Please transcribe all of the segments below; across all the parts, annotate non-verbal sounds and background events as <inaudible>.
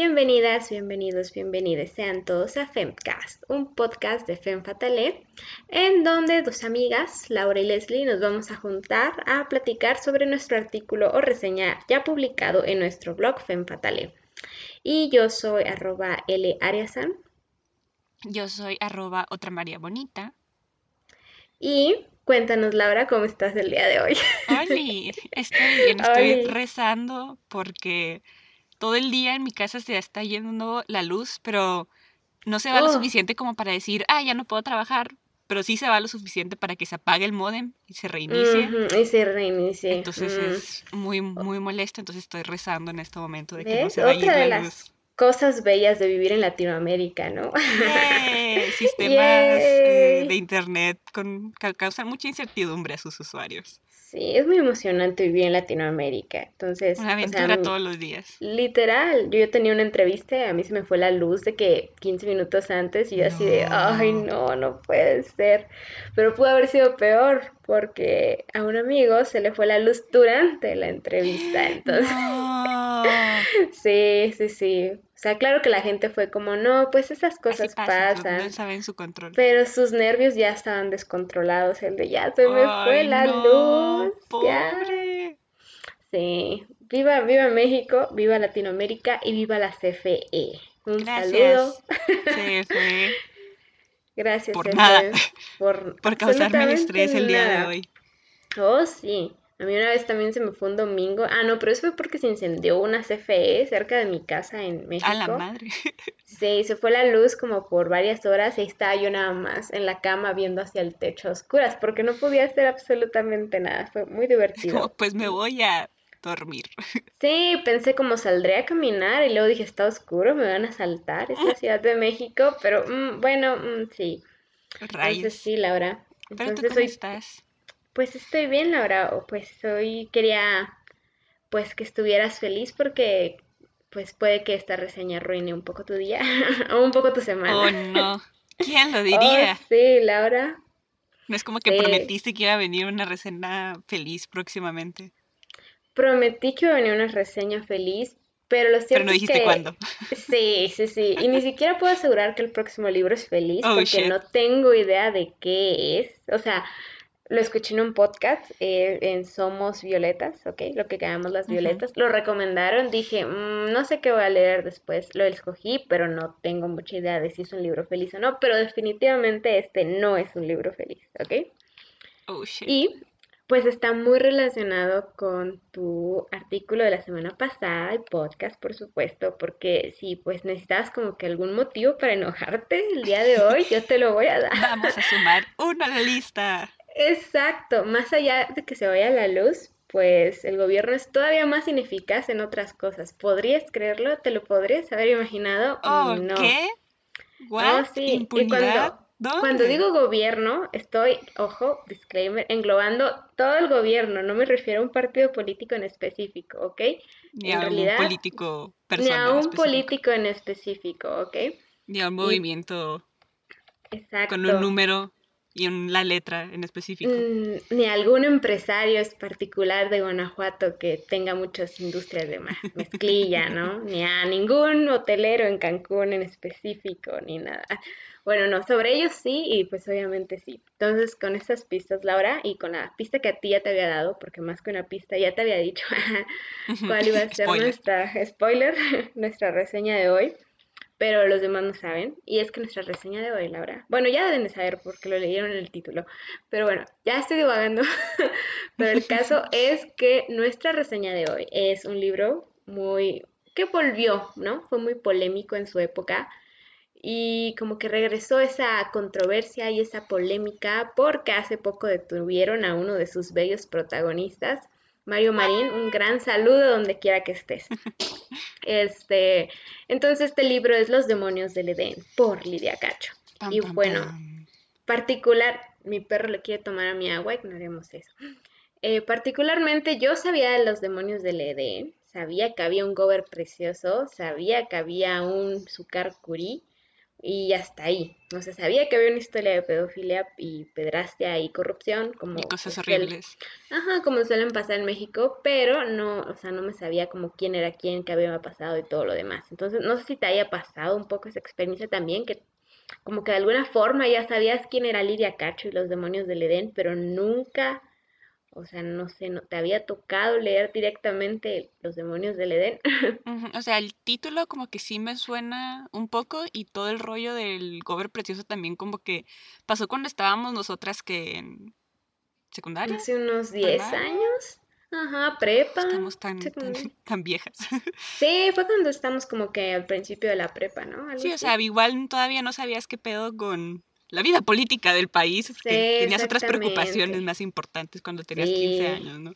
Bienvenidas, bienvenidos, bienvenidas sean todos a Femcast, un podcast de Fem Fatale, en donde dos amigas, Laura y Leslie, nos vamos a juntar a platicar sobre nuestro artículo o reseña ya publicado en nuestro blog Fem Fatale. Y yo soy arroba L. Ariasan. Yo soy arroba otra María Bonita. Y cuéntanos, Laura, ¿cómo estás el día de hoy? Hola, estoy bien, <laughs> estoy rezando porque todo el día en mi casa se está yendo la luz, pero no se va lo oh. suficiente como para decir, ah, ya no puedo trabajar, pero sí se va lo suficiente para que se apague el modem y se reinicie. y se reinicie. Entonces mm. es muy, muy molesto, entonces estoy rezando en este momento de que no se vaya la luz cosas bellas de vivir en Latinoamérica, ¿no? <laughs> Sistemas eh, de internet con, causan mucha incertidumbre a sus usuarios. Sí, es muy emocionante vivir en Latinoamérica. Entonces, una aventura todos los días. Literal, yo, tenía una entrevista, a mí se me fue la luz de que 15 minutos antes y yo así de, ay, no, no puede ser. Pero pudo haber sido peor porque a un amigo se le fue la luz durante la entrevista. <gasps> Entonces, <laughs> sí, sí, sí. O sea, claro que la gente fue como, no, pues esas cosas pasan. No saben su control. Pero sus nervios ya estaban descontrolados. El de ya se me fue la luz. Pobre. Sí. Viva, viva México, viva Latinoamérica y viva la CFE. Un saludo. CFE. Gracias, por nada. Por, por causarme el estrés el día de hoy. Oh, sí. A mí una vez también se me fue un domingo. Ah, no, pero eso fue porque se incendió una CFE cerca de mi casa en México. A la madre. <laughs> Sí, se fue la luz como por varias horas y estaba yo nada más en la cama viendo hacia el techo a oscuras porque no podía hacer absolutamente nada. Fue muy divertido. pues me voy a dormir. <laughs> Sí, pensé como saldré a caminar y luego dije, está oscuro, me van a saltar, es la <laughs> Ciudad de México, pero mm, bueno, mm, sí. Rayos. Entonces sí, Laura. ¿Pero tú cómo estás? Pues estoy bien, Laura. Pues hoy quería pues que estuvieras feliz porque pues puede que esta reseña arruine un poco tu día <laughs> o un poco tu semana. Oh, no. <laughs> ¿Quién lo diría? Oh, sí, Laura. No es como que prometiste que iba a venir una reseña feliz próximamente. Prometí que iba a venir una reseña feliz, pero lo cierto Pero no dijiste cuándo. <laughs> Sí, sí, sí. Y ni siquiera puedo asegurar que el próximo libro es feliz oh, porque no tengo idea de qué es. O sea, lo escuché en un podcast eh, en Somos Violetas, ¿ok? Lo que llamamos las violetas. Lo recomendaron, dije, mm, no sé qué voy a leer después. Lo escogí, pero no tengo mucha idea de si es un libro feliz o no. Pero definitivamente este no es un libro feliz, ¿ok? Oh, shit. Y pues está muy relacionado con tu artículo de la semana pasada, el podcast, por supuesto, porque si pues necesitas como que algún motivo para enojarte el día de hoy, yo te lo voy a dar. Vamos a sumar uno a la lista. Exacto, más allá de que se vaya la luz, pues el gobierno es todavía más ineficaz en otras cosas. ¿Podrías creerlo? ¿Te lo podrías haber imaginado? Oh, no. ¿Qué? Oh, sí. ¿Impunidad? cuando, digo gobierno, estoy, ojo, disclaimer, englobando todo el gobierno, no me refiero a un partido político en específico, ¿ok? Ni a un político Ni a un político en específico, ¿ok? Ni a un movimiento Exacto. con un número y en la letra en específico. Mm, ni algún empresario es particular de Guanajuato que tenga muchas industrias de mezclilla, ¿no? ni a ningún hotelero en Cancún en específico, ni nada. Bueno, no, sobre ellos sí y pues obviamente sí. Entonces con estas pistas, Laura, y con la pista que a ti ya te había dado, porque más que una pista ya te había dicho <laughs> cuál iba a <laughs> ser nuestra spoiler, <laughs> nuestra reseña de hoy pero los demás no saben. Y es que nuestra reseña de hoy, Laura, bueno, ya deben de saber porque lo leyeron en el título, pero bueno, ya estoy divagando, <laughs> pero el caso <laughs> es que nuestra reseña de hoy es un libro muy que volvió, ¿no? Fue muy polémico en su época y como que regresó esa controversia y esa polémica porque hace poco detuvieron a uno de sus bellos protagonistas Mario Marín, un gran saludo donde quiera que estés. <laughs> Este, entonces este libro es Los demonios del Edén por Lidia Cacho. y bueno, particular, mi perro le quiere tomar a mi agua, ignoremos eso. Eh, particularmente yo sabía de los demonios del Edén, sabía que había un gober precioso, sabía que había un Sukar Kuri, y hasta ahí. O sea, sabía que había una historia de pedofilia y pedrastia y corrupción, como... Y cosas horribles. Ajá, como suelen pasar en México, pero no, o sea, no me sabía como quién era quién, qué había pasado y todo lo demás. Entonces, no sé si te haya pasado un poco esa experiencia también, que como que de alguna forma ya sabías quién era Lidia Cacho y los demonios del Edén, pero nunca o sea, no sé, no te había tocado leer directamente Los demonios del Edén. <laughs> O sea, el título como que sí me suena un poco y todo el rollo del Gober Precioso también como que pasó cuando estábamos nosotras que en secundaria. Hace unos 10 años. Ajá, prepa. Estamos tan, tan, <laughs> viejas. <laughs> Sí, fue cuando estamos como que al principio de la prepa, ¿no? sí, o sea, igual todavía no sabías qué pedo con la vida política del país, que tenías otras preocupaciones más importantes cuando tenías 15 años, ¿no?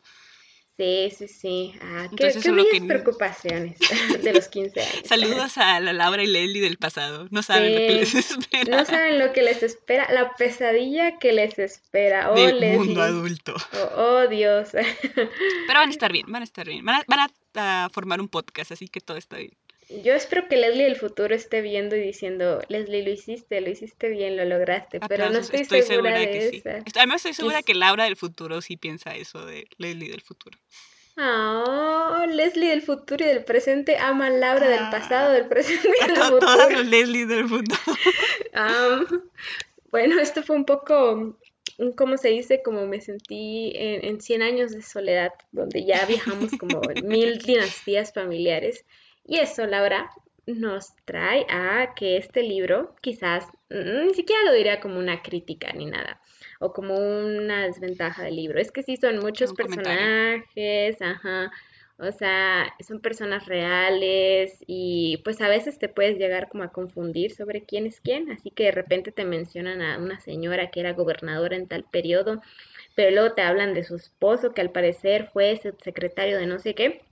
Sí, sí, sí. Ah, qué, qué preocupaciones <laughs> de los 15 años. Saludos a la Laura y Leslie del pasado. No saben lo que les espera. No saben lo que les espera, la pesadilla que les espera. Oh, del mundo adulto. Oh, oh, Dios. Pero van a <laughs> estar bien, van a estar bien. Van van a formar un podcast, así que todo está bien. Yo espero que Leslie del futuro esté viendo y diciendo, Leslie, lo hiciste, lo hiciste bien, lo lograste, pero no estoy, segura, de que eso. Sí. Además estoy segura que Laura del futuro sí piensa eso de Leslie del futuro. Oh, Leslie del futuro y del presente ama a Laura del pasado, del presente y <laughs> del futuro. Todos los Leslie del futuro. <laughs> bueno, esto fue un poco, ¿cómo se dice? Como me sentí en, en 100 años de soledad, donde ya viajamos como <laughs> mil dinastías familiares. Y eso, Laura, nos trae a que este libro quizás mm, ni siquiera lo diría como una crítica ni nada o como una desventaja del libro. Es que sí son muchos personajes, ajá. O sea, son personas reales y pues a veces te puedes llegar como a confundir sobre quién es quién, así que de repente te mencionan a una señora que era gobernadora en tal periodo, pero luego te hablan de su esposo que al parecer fue secretario de no sé qué.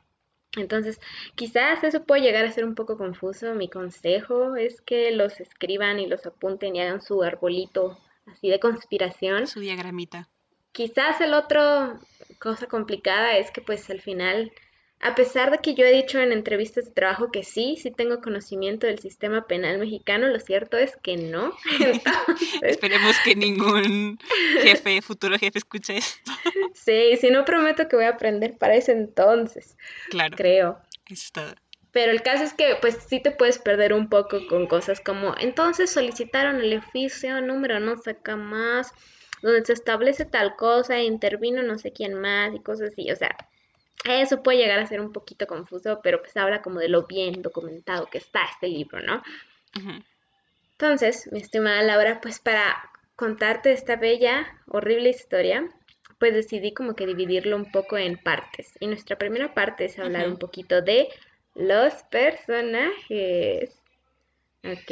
Entonces, quizás eso puede llegar a ser un poco confuso. Mi consejo es que los escriban y los apunten y hagan su arbolito así de conspiración. Su diagramita. Quizás el otro cosa complicada es que pues al final a pesar de que yo he dicho en entrevistas de trabajo que sí, sí tengo conocimiento del sistema penal mexicano, lo cierto es que no. <laughs> Esperemos que ningún jefe, futuro jefe, escuche esto. sí, si no prometo que voy a aprender para ese entonces. Claro. Creo. Está. Pero el caso es que pues sí te puedes perder un poco con cosas como entonces solicitaron el oficio número no qué más, donde se establece tal cosa, e intervino no sé quién más y cosas así, o sea, eso puede llegar a ser un poquito confuso, pero pues habla como de lo bien documentado que está este libro, ¿no? Entonces, mi estimada Laura, pues para contarte esta bella, horrible historia, pues decidí como que dividirlo un poco en partes. Y nuestra primera parte es hablar un poquito de los personajes. ¿Ok?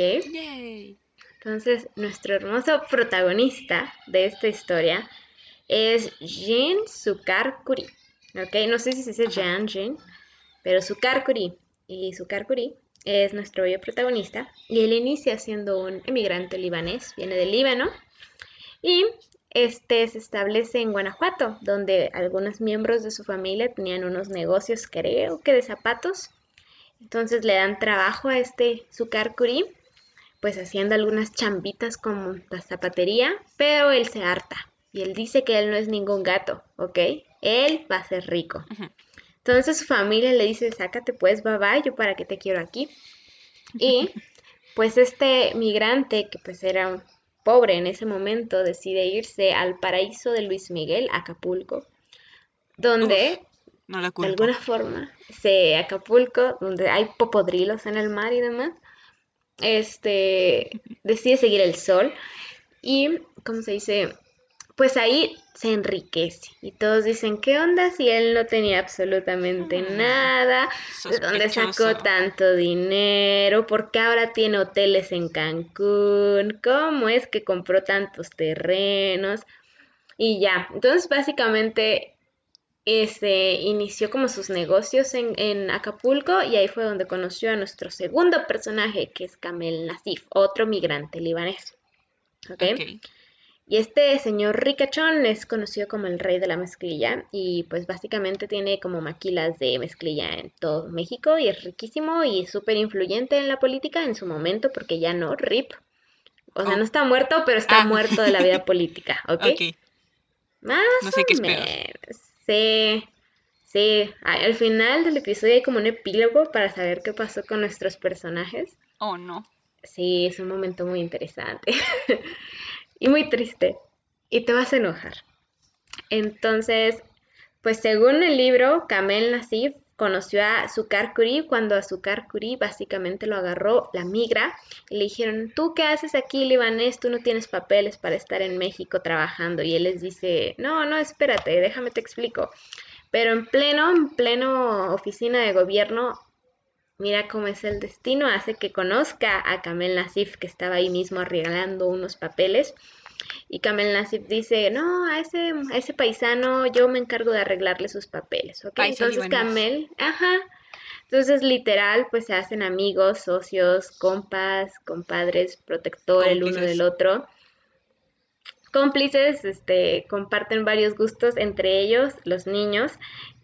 Entonces, nuestro hermoso protagonista de esta historia es Jin Sukar Kuri. ¿Ok? No sé si se dice Jean Jean, pero Sukar Kuri. Y Sukar Kuri es nuestro bello protagonista. Y él inicia siendo un emigrante libanés, viene del Líbano. Y este se establece en Guanajuato, donde algunos miembros de su familia tenían unos negocios, creo que de zapatos. Entonces le dan trabajo a este Sukar Kuri, pues haciendo algunas chambitas como la zapatería, pero él se harta. Y él dice que él no es ningún gato, ¿ok? Él va a ser rico. Entonces su familia le dice, sácate pues, bye yo para qué te quiero aquí. Y pues este migrante, que pues era un pobre en ese momento, decide irse al paraíso de Luis Miguel, Acapulco, donde de alguna forma, se Acapulco, donde hay popodrilos en el mar y demás, este, decide seguir el sol y, ¿cómo se dice? Pues ahí se enriquece. Y todos dicen, ¿qué onda si él no tenía absolutamente mm, nada? ¿De dónde sacó tanto dinero? ¿Por qué ahora tiene hoteles en Cancún? ¿Cómo es que compró tantos terrenos? Y ya, entonces básicamente este, inició como sus negocios en, en, Acapulco y ahí fue donde conoció a nuestro segundo personaje, que es Kamel Nasif, otro migrante libanés. ¿Ok? okay Y este señor ricachón es conocido como el rey de la mezclilla y pues básicamente tiene como maquilas de mezclilla en todo México y es riquísimo y súper influyente en la política en su momento porque ya no, RIP. O sea, oh. no está muerto, pero está ah. muerto de la vida <laughs> política, ¿ok? okay. Más no sé qué menos. Sí, sí. Al final del episodio hay como un epílogo para saber qué pasó con nuestros personajes. Oh, no. Sí, es un momento muy interesante. <laughs> y muy triste. Y te vas a enojar. Entonces, pues según el libro, Kamel Nasif conoció a Sukar Kuri cuando a Sukar Kuri básicamente lo agarró la migra y le dijeron, ¿tú qué haces aquí, libanés? Tú no tienes papeles para estar en México trabajando. Y él les dice, no, no, espérate, déjame te explico. Pero en pleno, en pleno oficina de gobierno, mira cómo es el destino, hace que conozca a Kamel Nasif, que estaba ahí mismo arreglando unos papeles. Y Kamel Nasif dice, no, a ese, a ese paisano yo me encargo de arreglarle sus papeles, ¿ok? Entonces Kamel, ajá. Entonces literal, pues se hacen amigos, socios, compas, compadres, protector el uno del otro cómplices, este, comparten varios gustos, entre ellos los niños.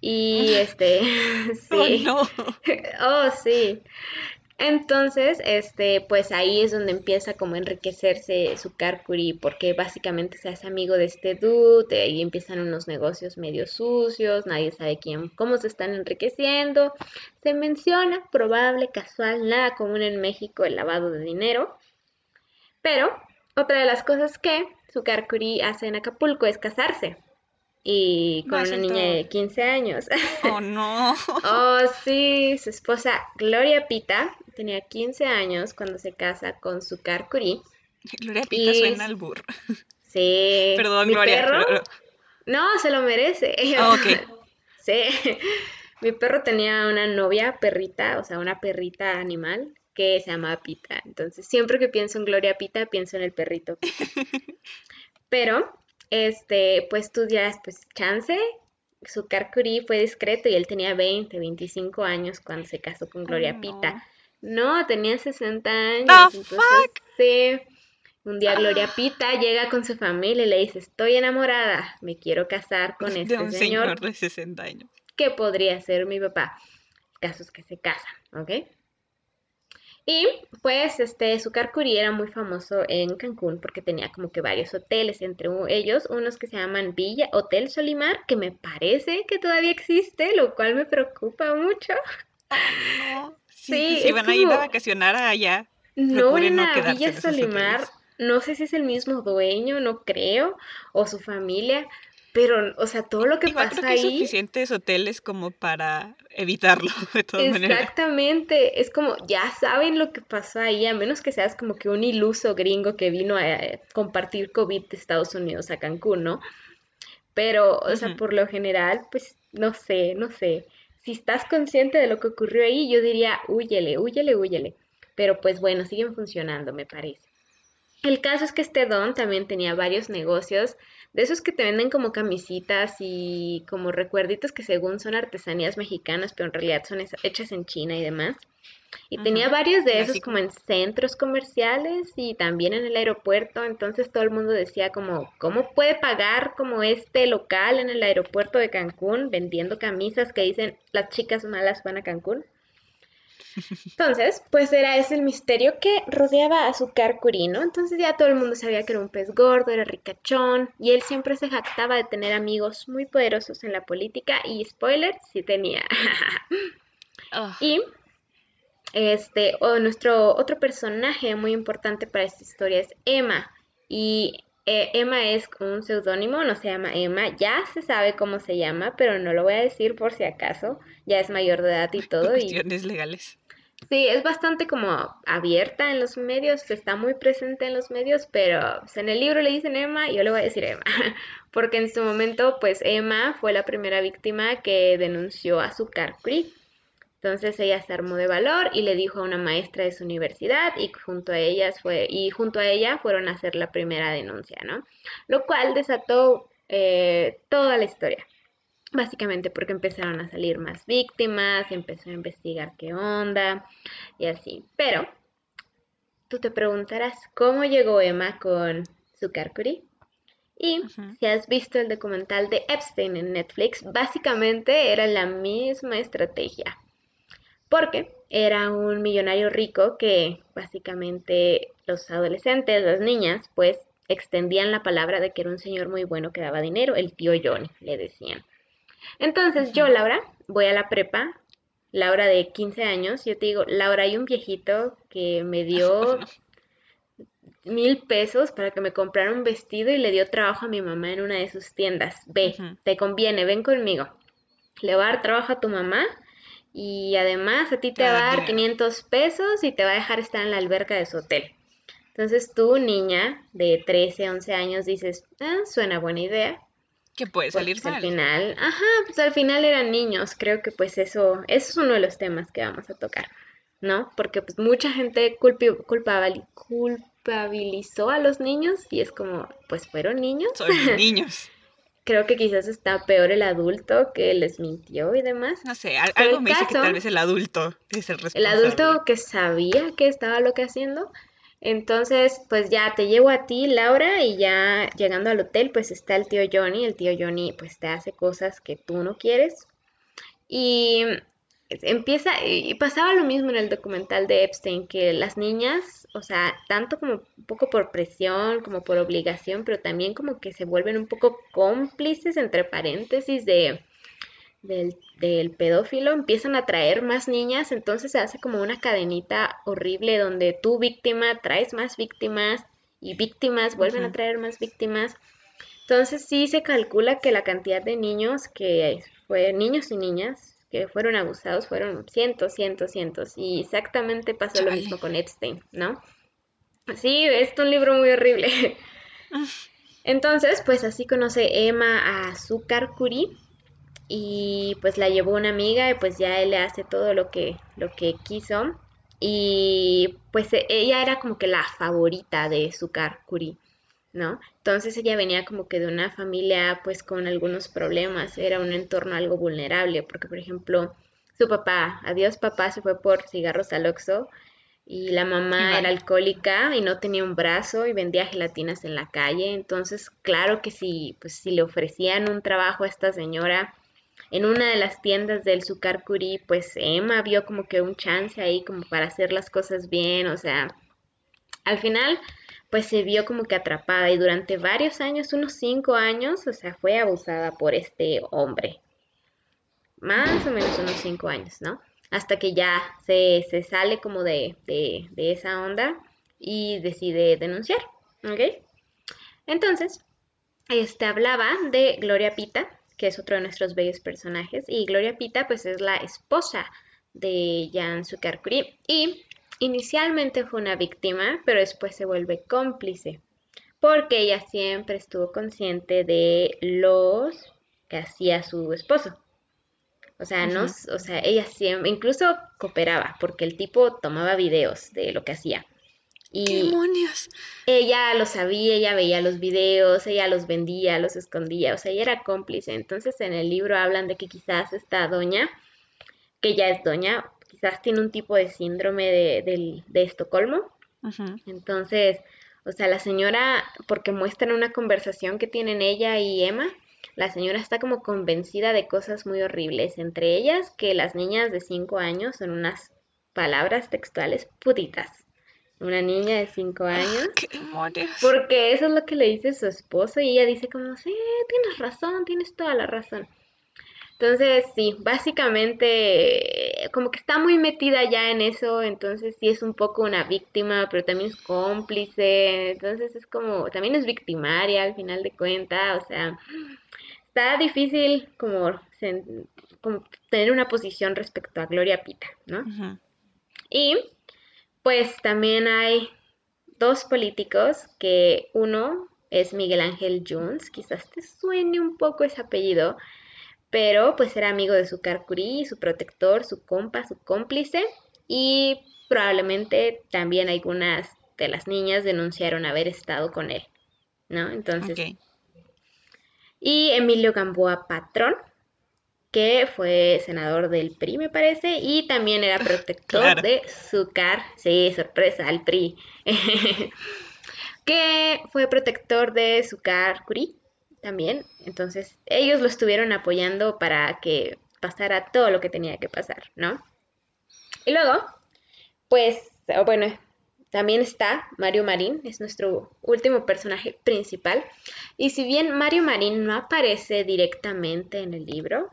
Y este, <laughs> <laughs> oh, sí. Oh, <laughs> oh, sí. Entonces, este, pues ahí es donde empieza como a enriquecerse su Karkuri, porque básicamente se hace amigo de este dude, y empiezan unos negocios medio sucios, nadie sabe quién, cómo se están enriqueciendo. Se menciona, probable, casual, nada común en México el lavado de dinero. Pero otra de las cosas que Sukarkuri hace en Acapulco es casarse. Y con una niña de 15 años. <laughs> Oh, no. oh, sí. Su esposa Gloria Pita tenía 15 años cuando se casa con Sukarkuri. Gloria Pita suena al burro. Sí. Perdón, Gloria. No, se lo merece. Oh, ok. <laughs> sí. Mi perro tenía una novia perrita, o sea, una perrita animal, que se llama Pita. Entonces, siempre que pienso en Gloria Pita, pienso en el perrito. <laughs> Pero, este, pues tú dirás, pues chance, su Curie fue discreto y él tenía 20, 25 años cuando se casó con Gloria Pita. No, tenía 60 años. entonces, sí. Un día Gloria ah. Pita llega con su familia y le dice, estoy enamorada, me quiero casar con <laughs> este de un señor, de 60 años. Que podría ser mi papá. Casos que se casan, ¿ok? Y pues este Zucar Curí era muy famoso en Cancún porque tenía como que varios hoteles, entre ellos unos que se llaman Villa Hotel Solimar, que me parece que todavía existe, lo cual me preocupa mucho. no. <laughs> Sí, si van a ir a vacacionar allá. No, en la Villa Solimar, no sé si es el mismo dueño, no creo, o su familia, pero, o sea, todo lo que pasa creo que ahí. Hay suficientes hoteles como para evitarlo, <laughs> de todas maneras. Exactamente. Es como, ya saben lo que pasó ahí, a menos que seas como que un iluso gringo que vino a eh, compartir COVID de Estados Unidos a Cancún, ¿no? Pero, o sea, por lo general, pues, no sé, no sé. Si estás consciente de lo que ocurrió ahí, yo diría, huyele, huyele, huyele. Pero, pues bueno, siguen funcionando, me parece. El caso es que este don también tenía varios negocios de esos que te venden como camisitas y como recuerditos que según son artesanías mexicanas, pero en realidad son hechas en China y demás. Y tenía varios de esos como en centros comerciales y también en el aeropuerto, entonces todo el mundo decía como, ¿cómo puede pagar como este local en el aeropuerto de Cancún vendiendo camisas que dicen las chicas malas van a Cancún? Entonces, pues era ese el misterio que rodeaba a su carcurino. Entonces ya todo el mundo sabía que era un pez gordo, era ricachón, y él siempre se jactaba de tener amigos muy poderosos en la política, y spoiler, sí tenía. Y este, nuestro otro personaje muy importante para esta historia es Emma. Y eh, Emma es un seudónimo, no se llama Emma, ya se sabe cómo se llama, pero no lo voy a decir por si acaso, ya es mayor de edad y <laughs> todo. Cuestiones legales. Sí, es bastante como abierta en los medios, está muy presente en los medios, pero pues, en el libro le dicen Emma y yo le voy a decir Emma, <laughs> porque en su momento pues Emma fue la primera víctima que denunció a su Cree. Entonces ella se armó de valor y le dijo a una maestra de su universidad y junto a ellas fue y junto a ella fueron a hacer la primera denuncia, ¿no? Lo cual desató eh, toda la historia. Básicamente porque empezaron a salir más víctimas, empezó a investigar qué onda y así. Pero tú te preguntarás, ¿cómo llegó Emma con su Karkuri? Y si has visto el documental de Epstein en Netflix, básicamente era la misma estrategia. Porque era un millonario rico que básicamente los adolescentes, las niñas, pues extendían la palabra de que era un señor muy bueno que daba dinero, el tío Johnny, le decían. Entonces yo, Laura, voy a la prepa, Laura de 15 años, yo te digo, Laura, hay un viejito que me dio <laughs> mil pesos para que me comprara un vestido y le dio trabajo a mi mamá en una de sus tiendas. Ve, te conviene, ven conmigo. Le va a dar trabajo a tu mamá y además a ti te va a dar 500 pesos y te va a dejar estar en la alberca de su hotel. Entonces tú, niña de 13, 11 años, dices, ah, suena buena idea. Que puede pues, salir Al final, ajá, pues al final eran niños. Creo que pues eso, eso es uno de los temas que vamos a tocar, ¿no? Porque pues mucha gente culpabilizó a los niños y es como, pues fueron niños. Son <laughs> niños. Creo que quizás está peor el adulto que les mintió y demás. No sé, algo me dice que tal vez el adulto es el responsable. El adulto que sabía que estaba lo que haciendo entonces, pues ya te llevo a ti, Laura, y ya llegando al hotel, pues está el tío Johnny. El tío Johnny, pues te hace cosas que tú no quieres. Y empieza, y pasaba lo mismo en el documental de Epstein, que las niñas, o sea, tanto como un poco por presión, como por obligación, pero también como que se vuelven un poco cómplices, entre paréntesis, de del, pedófilo empiezan a traer más niñas, entonces se hace como una cadenita horrible donde tú víctima traes más víctimas y víctimas vuelven a traer más víctimas. Entonces sí se calcula que la cantidad de niños que fue niños y niñas que fueron abusados fueron cientos, cientos, cientos y exactamente pasó lo mismo con Epstein, ¿no? Sí, es un libro muy horrible. <laughs> Entonces, pues así conoce Emma a Azúcar Curie y pues la llevó una amiga y pues ya él le hace todo lo que, lo que quiso y pues ella era como que la favorita de Sukar Kuri, ¿no? Entonces ella venía como que de una familia pues con algunos problemas, era un entorno algo vulnerable porque por ejemplo su papá, adiós papá, se fue por cigarros al Oxxo y la mamá era alcohólica y no tenía un brazo y vendía gelatinas en la calle, entonces claro que si pues si le ofrecían un trabajo a esta señora en una de las tiendas del Sucar Curí, pues Emma vio como que un chance ahí como para hacer las cosas bien, o sea, al final pues se vio como que atrapada y durante varios años, unos cinco años, o sea, fue abusada por este hombre. Más o menos unos cinco años, ¿no? Hasta que ya se, se sale como de, de, de esa onda y decide denunciar, ¿ok? Entonces, este hablaba de Gloria Pita, que es otro de nuestros bellos personajes, y Gloria Pita pues es la esposa de Jan Sukarkuri y inicialmente fue una víctima, pero después se vuelve cómplice, porque ella siempre estuvo consciente de los que hacía su esposo. O sea, no, o sea, ella siempre, incluso cooperaba, porque el tipo tomaba videos de lo que hacía. Y demonios! Ella lo sabía, ella veía los videos, ella los vendía, los escondía, o sea, ella era cómplice. Entonces en el libro hablan de que quizás esta doña, que ya es doña, quizás tiene un tipo de síndrome de, Estocolmo. Entonces, o sea, la señora, porque muestran una conversación que tienen ella y Emma, la señora está como convencida de cosas muy horribles, entre ellas que las niñas de 5 años son unas palabras textuales putitas una niña de 5 años. ¡Qué demonios! Porque eso es lo que le dice su esposo y ella dice como, sí, tienes razón, tienes toda la razón. Entonces, sí, básicamente como que está muy metida ya en eso, entonces sí es un poco una víctima, pero también es cómplice, entonces es como, también es victimaria al final de cuentas, o sea, está difícil como, tener una posición respecto a Gloria Pita, ¿no? Y pues también hay dos políticos que uno es Miguel Ángel Jones, quizás te suene un poco ese apellido, pero pues era amigo de su carcurí, su protector, su compa, su cómplice y probablemente también algunas de las niñas denunciaron haber estado con él, ¿no? Entonces... Y Emilio Gamboa Patrón, que fue senador del PRI, me parece, y también era <laughs> protector de Zúcar. Sí, sorpresa, al PRI. <laughs> que fue protector de Sukar Curie también. Entonces, ellos lo estuvieron apoyando para que pasara todo lo que tenía que pasar, ¿no? Y luego, pues, bueno, también está Mario Marín, es nuestro último personaje principal. Y si bien Mario Marín no aparece directamente en el libro,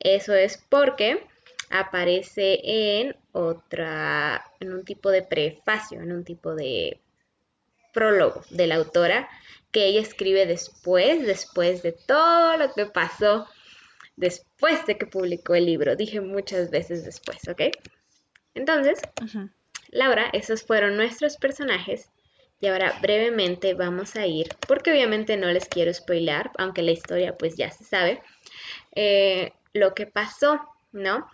eso es porque aparece en otra, en un tipo de prefacio, en un tipo de prólogo de la autora que ella escribe después, después de todo lo que pasó, después de que publicó el libro. Dije muchas veces después, ¿ok? Entonces, Laura, esos fueron nuestros personajes. Y ahora brevemente vamos a ir, porque obviamente no les quiero spoilar, aunque la historia pues ya se sabe, eh, lo que pasó, ¿no?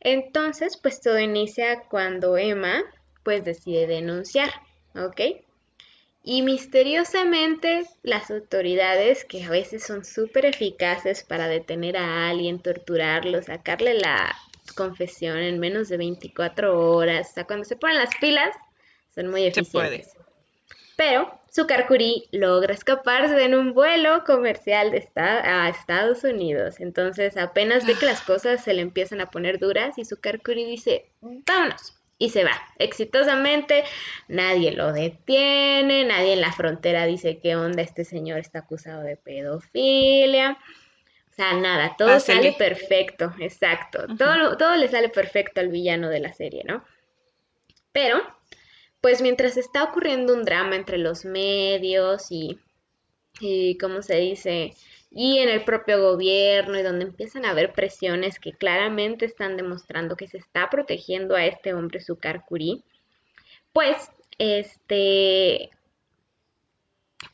Entonces, pues todo inicia cuando Emma pues decide denunciar, ¿ok? Y misteriosamente las autoridades, que a veces son súper eficaces para detener a alguien, torturarlo, sacarle la confesión en menos de 24 horas. O sea, cuando se ponen las pilas, son muy eficientes. Pero Sukarkuri logra escaparse en un vuelo comercial de a Estados Unidos. Entonces, apenas ve que las cosas se le empiezan a poner duras y Sukarkuri dice, vámonos. Y se va exitosamente, nadie lo detiene, nadie en la frontera dice qué onda, este señor está acusado de pedofilia nada, todo sale perfecto, exacto. todo, todo le sale perfecto al villano de la serie, ¿no? Pero, pues mientras está ocurriendo un drama entre los medios y, y ¿cómo se dice? Y en el propio gobierno y donde empiezan a haber presiones que claramente están demostrando que se está protegiendo a este hombre Sukar Kuri, pues, este,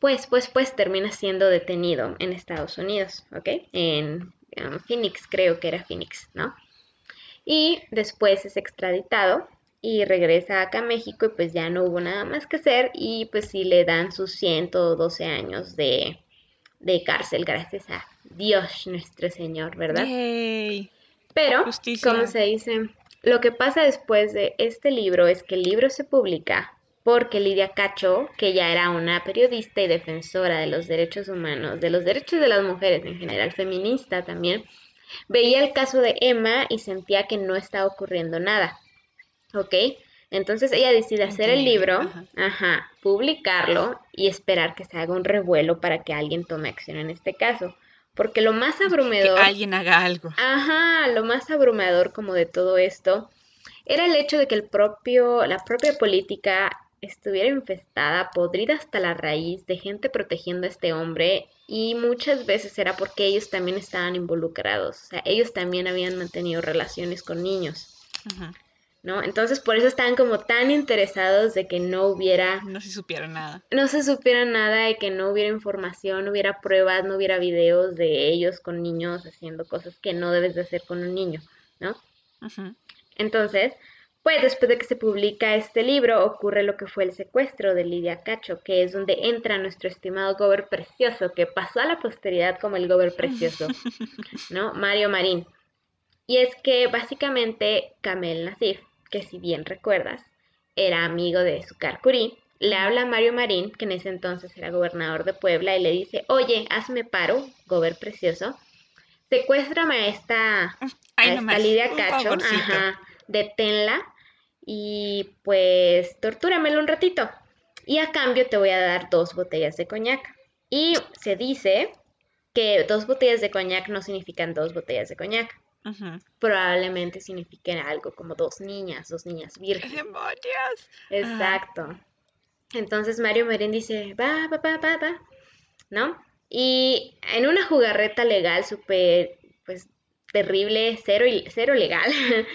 pues, pues, pues termina siendo detenido en Estados Unidos, ¿ok? En, Phoenix, creo que era Phoenix, ¿no? Y después es extraditado y regresa acá a México y pues ya no hubo nada más que hacer y pues sí le dan sus 112 años de, de cárcel, gracias a Dios nuestro Señor, ¿verdad? Pero, como se dice, lo que pasa después de este libro es que el libro se publica porque Lidia Cacho, que ya era una periodista y defensora de los derechos humanos, de los derechos de las mujeres en general, feminista también, veía el caso de Emma y sentía que no estaba ocurriendo nada. ¿Ok? Entonces ella decide hacer el libro, ajá. publicarlo y esperar que se haga un revuelo para que alguien tome acción en este caso. Porque lo más abrumador... Que alguien haga algo. Ajá, lo más abrumador como de todo esto era el hecho de que el propio, la propia política estuviera infestada, podrida hasta la raíz, de gente protegiendo a este hombre y muchas veces era porque ellos también estaban involucrados, o sea, ellos también habían mantenido relaciones con niños. ¿No? Entonces por eso estaban como tan interesados de que no hubiera... No se supiera nada. No se supiera nada, de que no hubiera información, no hubiera pruebas, no hubiera videos de ellos con niños haciendo cosas que no debes de hacer con un niño, ¿no? Entonces, pues después de que se publica este libro ocurre lo que fue el secuestro de Lidia Cacho, que es donde entra nuestro estimado Gober Precioso, que pasó a la posteridad como el Gober Precioso, <laughs> ¿no? Mario Marín. Y es que básicamente Kamel Nasif, que si bien recuerdas, era amigo de Sukar Curí, le habla a Mario Marín, que en ese entonces era gobernador de Puebla, y le dice, oye, hazme paro, Gober Precioso, secuéstrame a esta, a esta Lidia Cacho, ajá, deténla y pues tortúramelo un ratito. Y a cambio te voy a dar dos botellas de coñac. Y se dice que dos botellas de coñac no significan dos botellas de coñac. Probablemente signifiquen algo como dos niñas, dos niñas virgen. Exacto. Entonces Mario Merín dice, va, va, va, va, va, ¿no? Y en una jugarreta legal súper, pues, terrible, cero, cero legal, <laughs>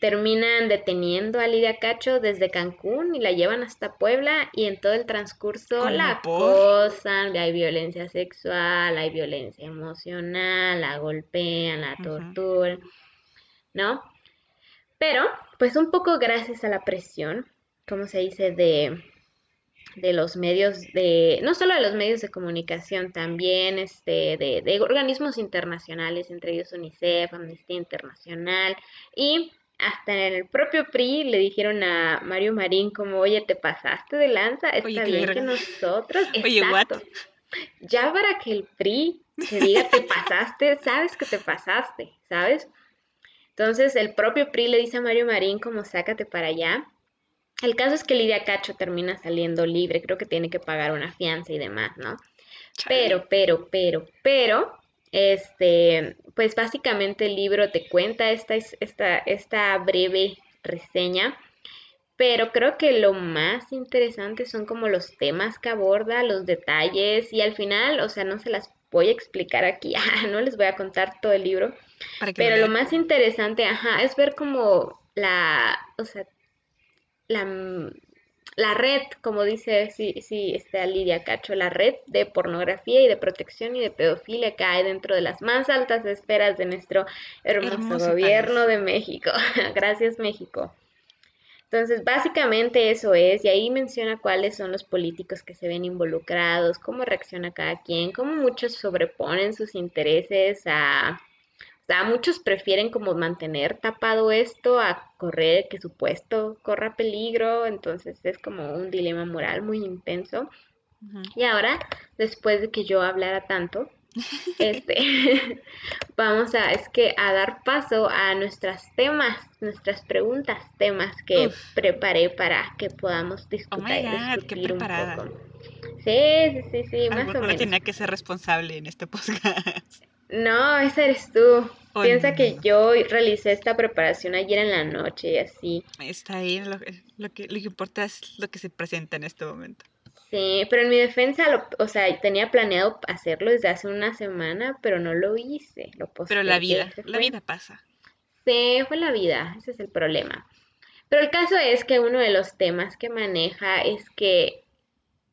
terminan deteniendo a Lidia Cacho desde Cancún y la llevan hasta Puebla y en todo el transcurso la acosan, hay violencia sexual, hay violencia emocional, la golpean, la torturan, ¿no? Pero, pues un poco gracias a la presión, como se dice, de, de los medios de, no solo de los medios de comunicación, también este, de, de organismos internacionales, entre ellos UNICEF, Amnistía Internacional y hasta en el propio PRI le dijeron a Mario Marín como, oye, te pasaste de lanza, está bien que nosotros... <laughs> Oye, Exacto. Ya para que el PRI te diga, te pasaste, sabes que te pasaste, ¿sabes? Entonces el propio PRI le dice a Mario Marín como, sácate para allá. El caso es que Lidia Cacho termina saliendo libre, creo que tiene que pagar una fianza y demás, ¿no? Pero, pero, pero, pero, este, pues básicamente el libro te cuenta esta, esta, esta breve reseña, pero creo que lo más interesante son como los temas que aborda, los detalles y al final, o sea, no se las voy a explicar aquí, <laughs> no les voy a contar todo el libro, pero lo más interesante, ajá, es ver como la, o sea, la, la red, como dice sí, sí, está Lidia Cacho, la red de pornografía y de protección y de pedofilia cae dentro de las más altas esferas de nuestro hermoso, gobierno de México. <laughs> Gracias México. Entonces, básicamente eso es, y ahí menciona cuáles son los políticos que se ven involucrados, cómo reacciona cada quien, cómo muchos sobreponen sus intereses a, muchos prefieren como mantener tapado esto a correr que su puesto corra peligro, entonces es como un dilema moral muy intenso. Y ahora, después de que yo hablara tanto, <laughs> este, <laughs> vamos a, es que a dar paso a nuestros temas, nuestras preguntas, temas que preparé para que podamos oh discutir, discutir un poco. Sí, sí, sí, sí, más o menos. tenía que ser responsable en este <laughs> podcast. No, ese eres tú. Piensa que yo realicé esta preparación ayer en la noche y así. Está ahí, lo, lo, que, lo que importa es lo que se presenta en este momento. Sí, pero en mi defensa, lo, o sea, tenía planeado hacerlo desde hace una semana, pero no lo hice. Lo pero la vida, la vida pasa. Sí, fue la vida, ese es el problema. Pero el caso es que uno de los temas que maneja es que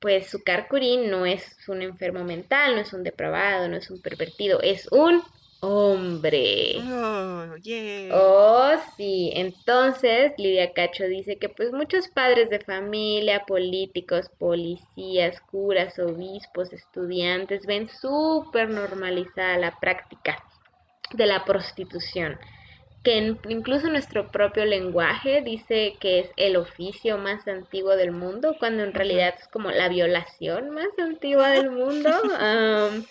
pues su Kurin no es un enfermo mental, no es un depravado, no es un pervertido, es un hombre. Oh, yeah. oh, sí. Entonces, Lidia Cacho dice que pues muchos padres de familia, políticos, policías, curas, obispos, estudiantes ven súper normalizada la práctica de la prostitución que incluso nuestro propio lenguaje dice que es el oficio más antiguo del mundo, cuando en realidad es como la violación más antigua del mundo <laughs>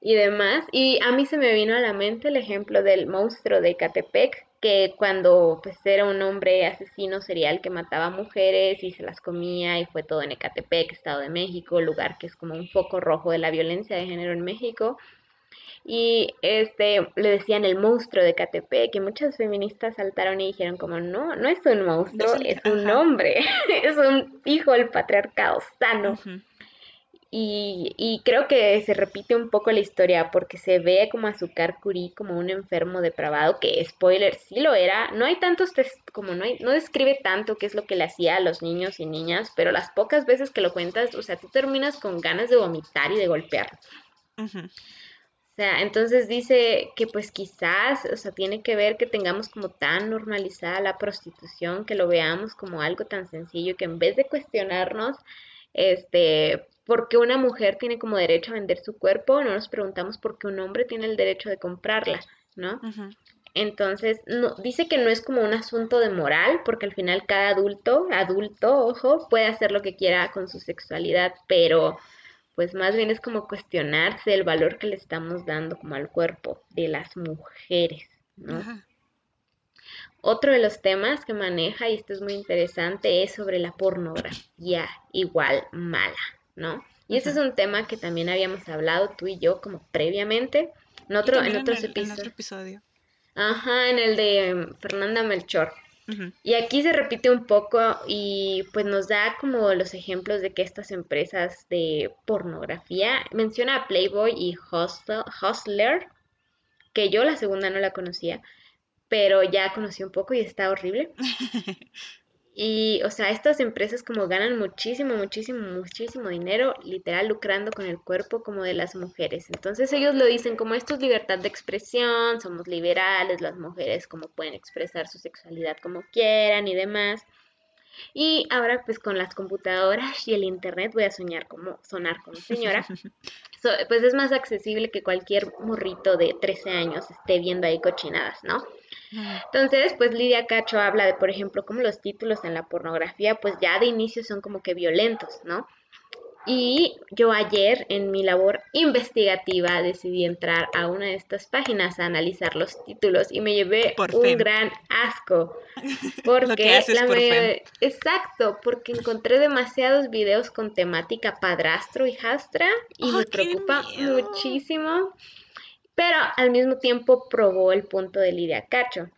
y demás. Y a mí se me vino a la mente el ejemplo del monstruo de Catepec, que cuando pues era un hombre asesino serial que mataba mujeres y se las comía y fue todo en Ecatepec, Estado de México, lugar que es como un foco rojo de la violencia de género en México y este le decían el monstruo de Catepec, que muchas feministas saltaron y dijeron como no, no es un monstruo, es, un hombre, <laughs> es un hijo del patriarcado sano. y, y, creo que se repite un poco la historia porque se ve como Azúcar Curí como un enfermo depravado, que spoiler, sí lo era. No hay tantos como no hay, no describe tanto qué es lo que le hacía a los niños y niñas, pero las pocas veces que lo cuentas, o sea, tú terminas con ganas de vomitar y de golpear sea, entonces dice que pues quizás, o sea, tiene que ver que tengamos como tan normalizada la prostitución, que lo veamos como algo tan sencillo, que en vez de cuestionarnos, este, por qué una mujer tiene como derecho a vender su cuerpo, no nos preguntamos por qué un hombre tiene el derecho de comprarla, ¿no? Entonces, no, dice que no es como un asunto de moral, porque al final cada adulto, adulto, ojo, puede hacer lo que quiera con su sexualidad, pero pues más bien es como cuestionarse el valor que le estamos dando como al cuerpo de las mujeres, ¿no? Otro de los temas que maneja, y esto es muy interesante, es sobre la pornografía igual mala, ¿no? Y ese es un tema que también habíamos hablado tú y yo como previamente, en, otro, en, otros episodios. En otro episodio. Ajá, en el de Fernanda Melchor. Y aquí se repite un poco y pues nos da como los ejemplos de que estas empresas de pornografía, menciona a Playboy y Hustler, que yo la segunda no la conocía, pero ya conocí un poco y está horrible. <laughs> Y, o sea, estas empresas como ganan muchísimo, muchísimo, muchísimo dinero, literal lucrando con el cuerpo como de las mujeres. Entonces ellos lo dicen como esto es libertad de expresión, somos liberales, las mujeres como pueden expresar su sexualidad como quieran y demás. Y ahora pues con las computadoras y el internet voy a soñar como sonar como señora. <laughs> pues es más accesible que cualquier morrito de 13 años esté viendo ahí cochinadas, ¿no? Entonces, pues Lidia Cacho habla de, por ejemplo, cómo los títulos en la pornografía, pues ya de inicio son como que violentos, ¿no? Y yo ayer en mi labor investigativa decidí entrar a una de estas páginas a analizar los títulos y me llevé un gran asco. <laughs> Porque la Exacto, porque encontré demasiados videos con temática padrastro y jastra y me preocupa muchísimo. Pero al mismo tiempo probó el punto de Lidia Cacho.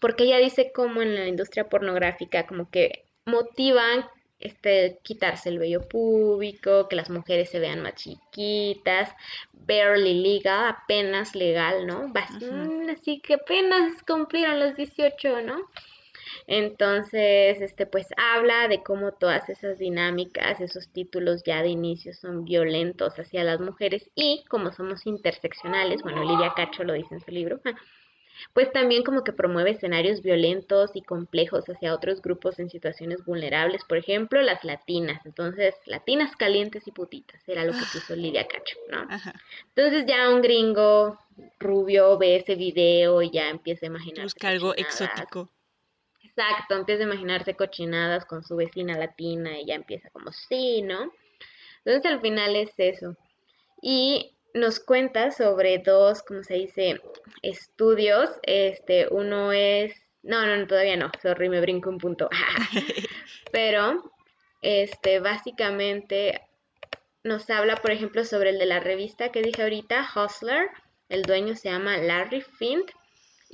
Porque ella dice como en la industria pornográfica, como que motivan este, quitarse el vello público, que las mujeres se vean más chiquitas, barely legal, apenas legal, ¿no? Así que apenas cumplieron los 18, ¿no? Entonces, este, pues habla de cómo todas esas dinámicas, esos títulos ya de inicio son violentos hacia las mujeres y como somos interseccionales, bueno, Lidia Cacho lo dice en su libro, pues también como que promueve escenarios violentos y complejos hacia otros grupos en situaciones vulnerables, por ejemplo, las latinas. Entonces, latinas calientes y putitas, era lo que puso Lidia Cacho, ¿no? Entonces ya un gringo rubio ve ese video y ya empieza a imaginar. Busca algo exótico. Exacto, empieza a imaginarse cochinadas con su vecina latina y ya empieza como, sí, ¿no? Entonces al final es eso. Y nos cuenta sobre dos, como se dice, estudios. Este, uno es, no, no, todavía no, sorry, me brinco un punto. <laughs> <laughs> Pero, este, básicamente nos habla, por ejemplo, sobre el de la revista que dije ahorita, Hustler. El dueño se llama Larry Fint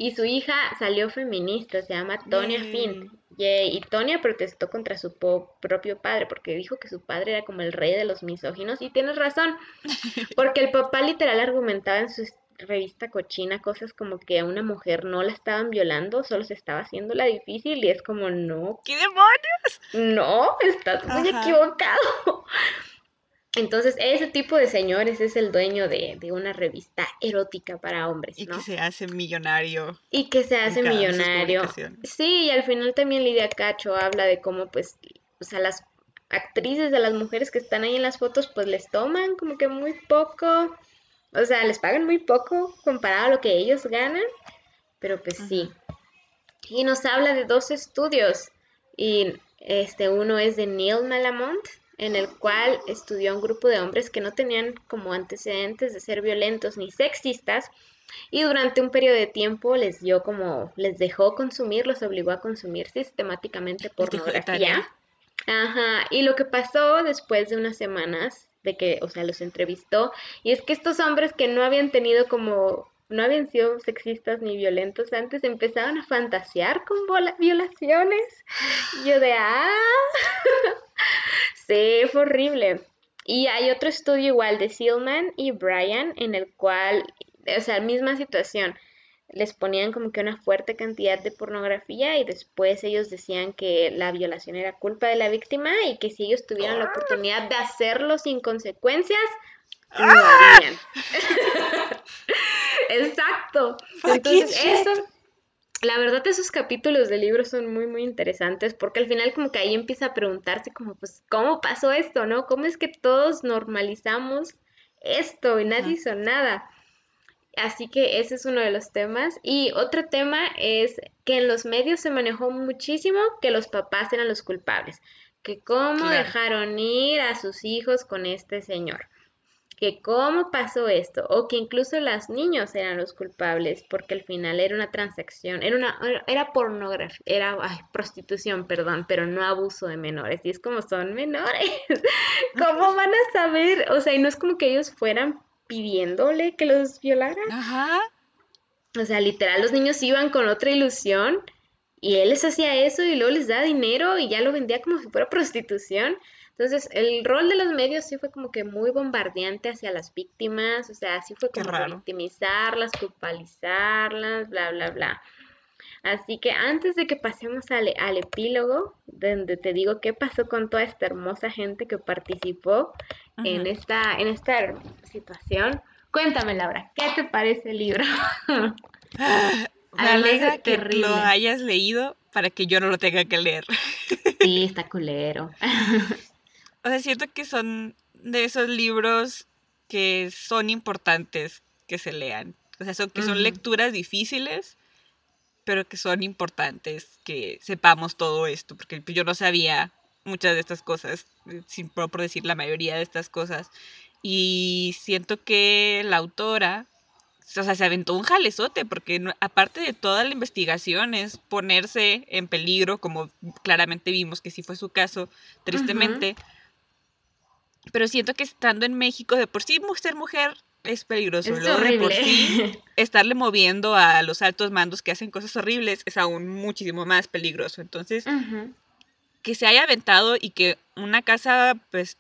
y su hija salió feminista, se llama Tonya Fint. Y Tonya protestó contra su propio padre porque dijo que su padre era como el rey de los misóginos. Y tienes razón, <laughs> porque el papá literal argumentaba en su revista cochina cosas como que a una mujer no la estaban violando, solo se estaba haciendo la difícil y es como, no. ¿Qué demonios? No, estás muy equivocado. Entonces, ese tipo de señores es el dueño de, una revista erótica para hombres, ¿no? Y que se hace millonario. Y que se hace millonario. Sí, y al final también Lidia Cacho habla de cómo, pues, o sea, las actrices de las mujeres que están ahí en las fotos, pues les toman como que muy poco, o sea, les pagan muy poco comparado a lo que ellos ganan, pero pues sí. Y nos habla de dos estudios, y este uno es de Neil Malamont, en el cual estudió un grupo de hombres que no tenían como antecedentes de ser violentos ni sexistas y durante un periodo de tiempo les dio como, les dejó consumir, los obligó a consumir sistemáticamente pornografía. Ajá, y lo que pasó después de unas semanas de que, o sea, los entrevistó, y es que estos hombres que no habían tenido como, no habían sido sexistas ni violentos antes, empezaron a fantasear con violaciones. yo de, ah, <laughs> Sí, fue horrible. Y hay otro estudio igual de Sealman y Brian en el cual, o sea, misma situación, les ponían como que una fuerte cantidad de pornografía y después ellos decían que la violación era culpa de la víctima y que si ellos tuvieran la oportunidad de hacerlo sin consecuencias, lo ¡Ah! harían. <laughs> Exacto. Entonces, eso la verdad esos capítulos del libro son muy muy interesantes porque al final como que ahí empieza a preguntarse como pues cómo pasó esto, ¿no? ¿Cómo es que todos normalizamos esto y nadie hizo nada? Así que ese es uno de los temas. Y otro tema es que en los medios se manejó muchísimo que los papás eran los culpables, que cómo dejaron ir a sus hijos con este señor que cómo pasó esto, o que incluso los niños eran los culpables, porque al final era una transacción, era una, era pornografía, era prostitución, perdón, pero no abuso de menores. Y es como son menores, <laughs> ¿cómo van a saber? O sea, y no es como que ellos fueran pidiéndole que los violaran. Ajá. O sea, literal, los niños iban con otra ilusión y él les hacía eso y luego les da dinero y ya lo vendía como si fuera prostitución. Entonces, el rol de los medios sí fue como que muy bombardeante hacia las víctimas, o sea, sí fue como victimizarlas, culpabilizarlas, bla, bla, bla. Así que antes de que pasemos al, al, epílogo, donde te digo qué pasó con toda esta hermosa gente que participó en, esta, en esta situación, cuéntame, Laura, ¿qué te parece el libro? <laughs> Me alegra que lo hayas leído para que yo no lo tenga que leer. Sí, está culero. O sea, siento que son de esos libros que son importantes que se lean. O sea, son, que son lecturas difíciles, pero que son importantes que sepamos todo esto, porque yo no sabía muchas de estas cosas, sin por decir la mayoría de estas cosas. Y siento que la autora, o sea, se aventó un jalezote, porque aparte de toda la investigación es ponerse en peligro, como claramente vimos que sí fue su caso, tristemente. Pero siento que estando en México, de por sí ser mujer es peligroso. Es horrible. de por sí <laughs> estarle moviendo a los altos mandos que hacen cosas horribles es aún muchísimo más peligroso. Entonces, que se haya aventado y que una casa pues,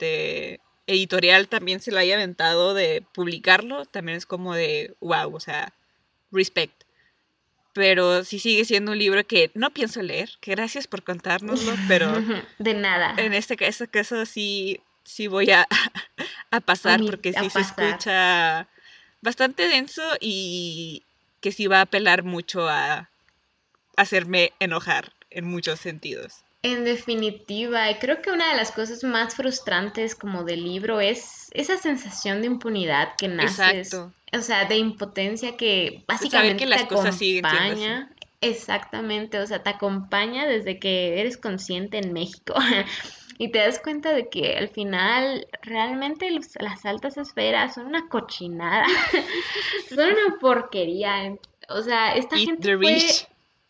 editorial también se lo haya aventado de publicarlo, también es como de wow, o sea, respect. Pero sí sigue siendo un libro que no pienso leer, que gracias por contárnoslo, pero... <laughs> De nada. En este caso, caso sí, sí voy a, <laughs> a pasar porque sí se escucha bastante denso y que sí va a apelar mucho a hacerme enojar en muchos sentidos. En definitiva, creo que una de las cosas más frustrantes como del libro es esa sensación de impunidad que nace, o sea, de impotencia que básicamente te acompaña. Exactamente, o sea, te acompaña desde que eres consciente en México <laughs> y te das cuenta de que al final realmente las altas esferas son una cochinada, <laughs> son una porquería. O sea, esta gente fue,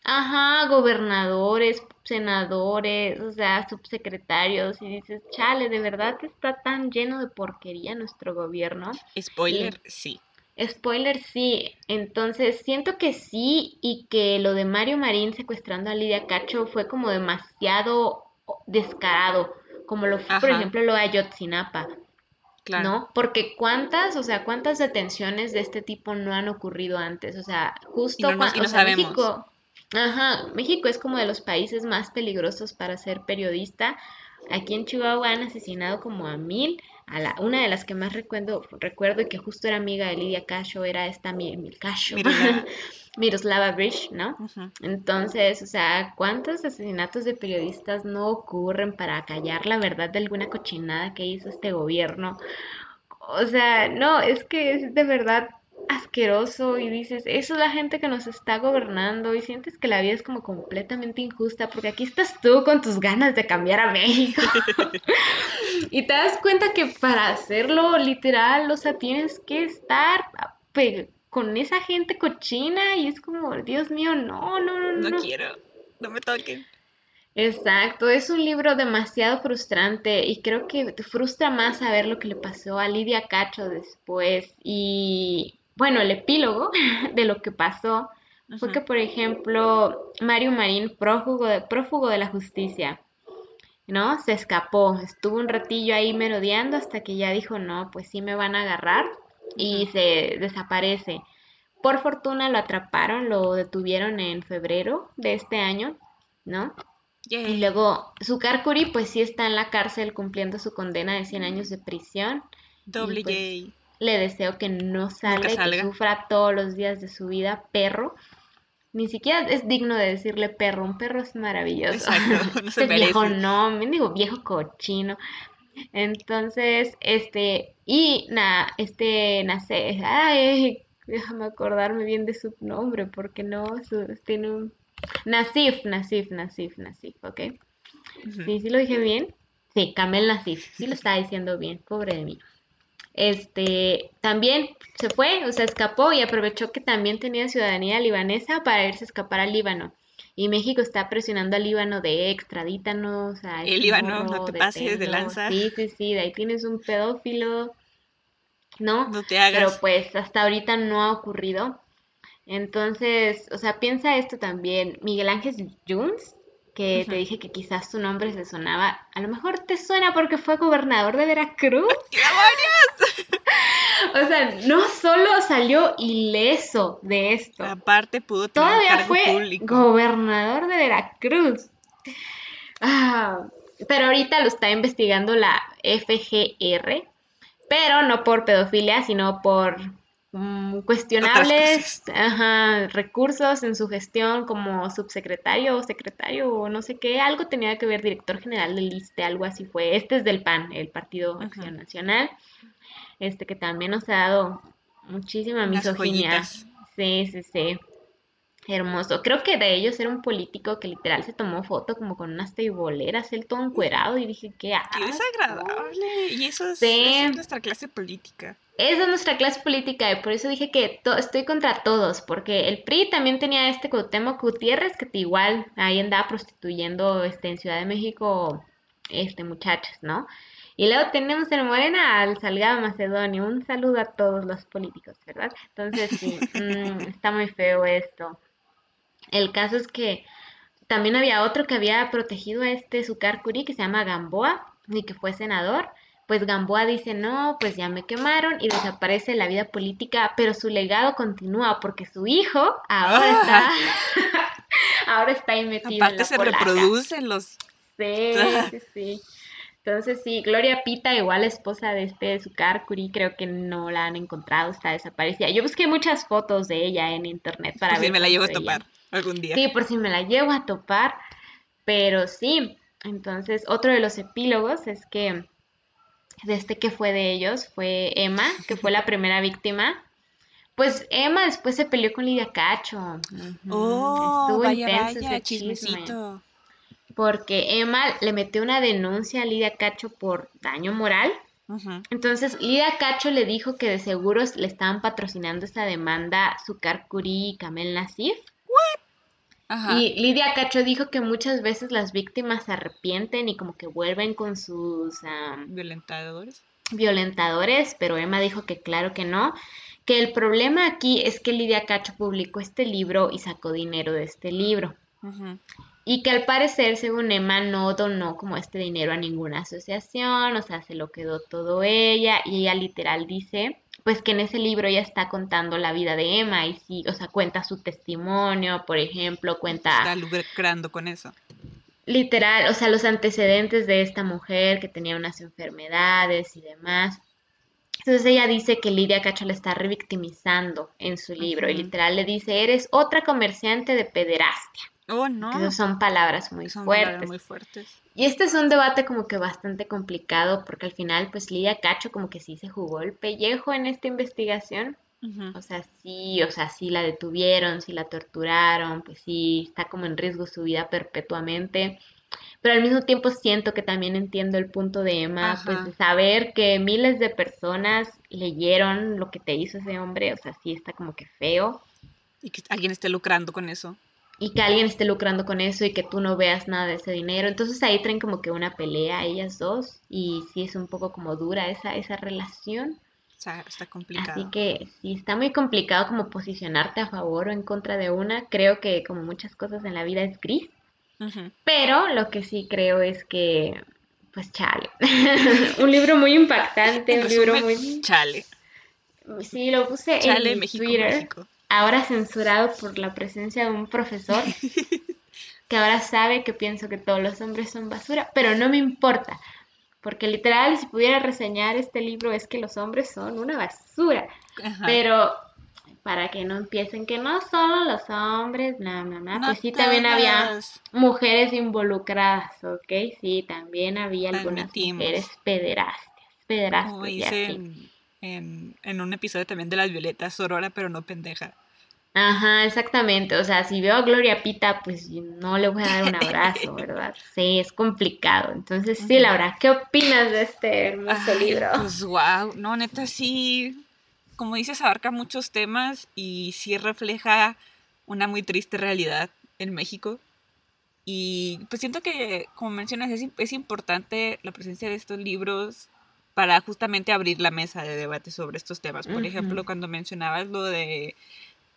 ajá, gobernadores, senadores, o sea, subsecretarios, y dices, chale, de verdad que está tan lleno de porquería nuestro gobierno. Spoiler, sí. Spoiler, sí. Entonces, siento que sí y que lo de Mario Marín secuestrando a Lidia Cacho fue como demasiado descarado, como lo fue, por ejemplo, lo de Ayotzinapa. Claro. ¿No? Porque cuántas, o sea, cuántas detenciones de este tipo no han ocurrido antes. O sea, justo cuando, México, Ajá, México es como de los países más peligrosos para ser periodista. Aquí en Chihuahua han asesinado como a mil. A la, una de las que más recuerdo, recuerdo y que justo era amiga de Lidia Casho era esta Mil Casho. <laughs> Miroslava Bridge, ¿no? Entonces, o sea, ¿cuántos asesinatos de periodistas no ocurren para callar la verdad de alguna cochinada que hizo este gobierno? O sea, no, es que es de verdad asqueroso y dices, eso es la gente que nos está gobernando y sientes que la vida es como completamente injusta porque aquí estás tú con tus ganas de cambiar a México <laughs> y te das cuenta que para hacerlo literal, o sea, tienes que estar con esa gente cochina y es como, Dios mío, no, no, no. No, no quiero, no me toquen. Exacto, es un libro demasiado frustrante y creo que te frustra más saber lo que le pasó a Lidia Cacho después y bueno, el epílogo <laughs> de lo que pasó fue que, por ejemplo, Mario Marín, prófugo de, prófugo de la justicia, ¿no? Se escapó, estuvo un ratillo ahí merodeando hasta que ya dijo, no, pues sí me van a agarrar y se desaparece. Por fortuna lo atraparon, lo detuvieron en febrero de este año, ¿no? Y luego Zucarcuri pues sí está en la cárcel cumpliendo su condena de 100 años de prisión. Doble pues, le deseo que no salga, y que sufra todos los días de su vida, perro. Ni siquiera es digno de decirle perro, un perro es maravilloso. Exacto, no <laughs> se este viejo no, me digo viejo cochino. Entonces, este, y nada, este nace, ay, déjame acordarme bien de su nombre, porque no, tiene un... Nasif, Nasif, Nasif, Nasif, ¿ok? Sí, sí lo dije bien. Sí, Kamel Nasif, sí lo estaba diciendo bien, pobre de mí este, también se fue, o sea, escapó y aprovechó que también tenía ciudadanía libanesa para irse a escapar al Líbano. Y México está presionando al Líbano de extradítanos a El Líbano, no te pases de lanza. Sí, sí, sí, de ahí tienes un pedófilo, ¿no? No te hagas. Pero pues hasta ahorita no ha ocurrido. Entonces, o sea, piensa esto también. Miguel Ángel Jones que te dije que quizás su nombre se sonaba, a lo mejor te suena porque fue gobernador de Veracruz. <laughs> o sea, no solo salió ileso de esto. Aparte pudo tener Todavía fue gobernador de Veracruz. Ah, pero ahorita lo está investigando la FGR, pero no por pedofilia, sino por mm, cuestionables recursos en su gestión como subsecretario o secretario o no sé qué, algo tenía que ver, director general del ISTE, algo así fue. Este es del PAN, el Partido Acción Nacional, este que también nos ha dado muchísima misoginia. Sí, sí, sí. Hermoso. Creo que de ellos era un político que literal se tomó foto como con unas teiboleras, él todo encuerado y dije, qué Qué desagradable. Y eso es, nuestra clase política. Esa es nuestra clase política y por eso dije que estoy contra todos, porque el PRI también tenía este Cuauhtémoc Gutiérrez que igual ahí andaba prostituyendo este, en Ciudad de México este muchachas, ¿no? Y luego tenemos en Morena al Salgado Macedonio. Un saludo a todos los políticos, ¿verdad? Entonces, sí, <laughs> mm, está muy feo esto. El caso es que también había otro que había protegido a este Zucar Curi que se llama Gamboa y que fue senador. Pues Gamboa dice, no, pues ya me quemaron y desaparece la vida política, pero su legado continúa porque su hijo ahora está, <laughs> ahora está ahí metido. Aparte se reproducen los... Sí, sí, sí. Entonces sí, Gloria Pita, igual esposa de este Zucar Curi, creo que no la han encontrado, está desaparecida. Yo busqué muchas fotos de ella en internet para ver. Si me la llevo a topar algún día. Sí, por si me la llevo a topar, pero sí. Entonces, otro de los epílogos es que de este que fue de ellos fue Emma, que fue la primera víctima. Pues Emma después se peleó con Lidia Cacho. Oh, Estuvo vaya, vaya, chismecito porque Emma le metió una denuncia a Lidia Cacho por daño moral. Entonces, Lidia Cacho le dijo que de seguros le estaban patrocinando esta demanda Zucar Curí y Kamel Nasif. Y Lidia Cacho dijo que muchas veces las víctimas se arrepienten y como que vuelven con sus... violentadores. Violentadores, pero Emma dijo que claro que no, que el problema aquí es que Lidia Cacho publicó este libro y sacó dinero de este libro. Y que al parecer, según Emma, no donó como este dinero a ninguna asociación, o sea, se lo quedó todo ella, y ella literal dice, pues que en ese libro ella está contando la vida de Emma, y sí, o sea, cuenta su testimonio, por ejemplo, cuenta... Está lucrando con eso. Literal, o sea, los antecedentes de esta mujer que tenía unas enfermedades y demás. Entonces ella dice que Lidia Cacho le está revictimizando en su libro, y literal le dice, eres otra comerciante de pederastia. Oh, no. son palabras muy fuertes. muy fuertes. Y este es un debate como que bastante complicado porque al final pues Lidia Cacho como que sí se jugó el pellejo en esta investigación. O sea, sí, o sea, sí la detuvieron, sí la torturaron, pues sí está como en riesgo su vida perpetuamente. Pero al mismo tiempo siento que también entiendo el punto de Emma, pues de saber que miles de personas leyeron lo que te hizo ese hombre, o sea, sí está como que feo. Y que alguien esté lucrando con eso y que alguien esté lucrando con eso y que tú no veas nada de ese dinero. Entonces ahí traen como que una pelea ellas dos y sí es un poco como dura esa, esa relación. está complicado. Así que sí, está muy complicado como posicionarte a favor o en contra de una. Creo que como muchas cosas en la vida es gris. Pero lo que sí creo es que, pues chale. <laughs> un libro muy impactante, <laughs> un libro muy... Chale. Sí, lo puse en Twitter ahora censurado por la presencia de un profesor <laughs> que ahora sabe que pienso que todos los hombres son basura, pero no me importa, porque literal si pudiera reseñar este libro es que los hombres son una basura, pero para que no empiecen que no solo los hombres, no, no, no, pues sí también había mujeres involucradas, ¿ok? Sí, también había algunas mujeres pederastas, pederastas en, en, un episodio también de las violetas, Sorora, pero no pendeja. Ajá, exactamente. O sea, si veo a Gloria Pita, pues no le voy a dar un abrazo, ¿verdad? <laughs> Sí, es complicado. Entonces, sí, Laura, ¿qué opinas de este hermoso libro? Pues wow, no, neta, sí, como dices, abarca muchos temas y sí refleja una muy triste realidad en México. Y pues siento que, como mencionas, es, es importante la presencia de estos libros para justamente abrir la mesa de debate sobre estos temas. Por ejemplo, cuando mencionabas lo de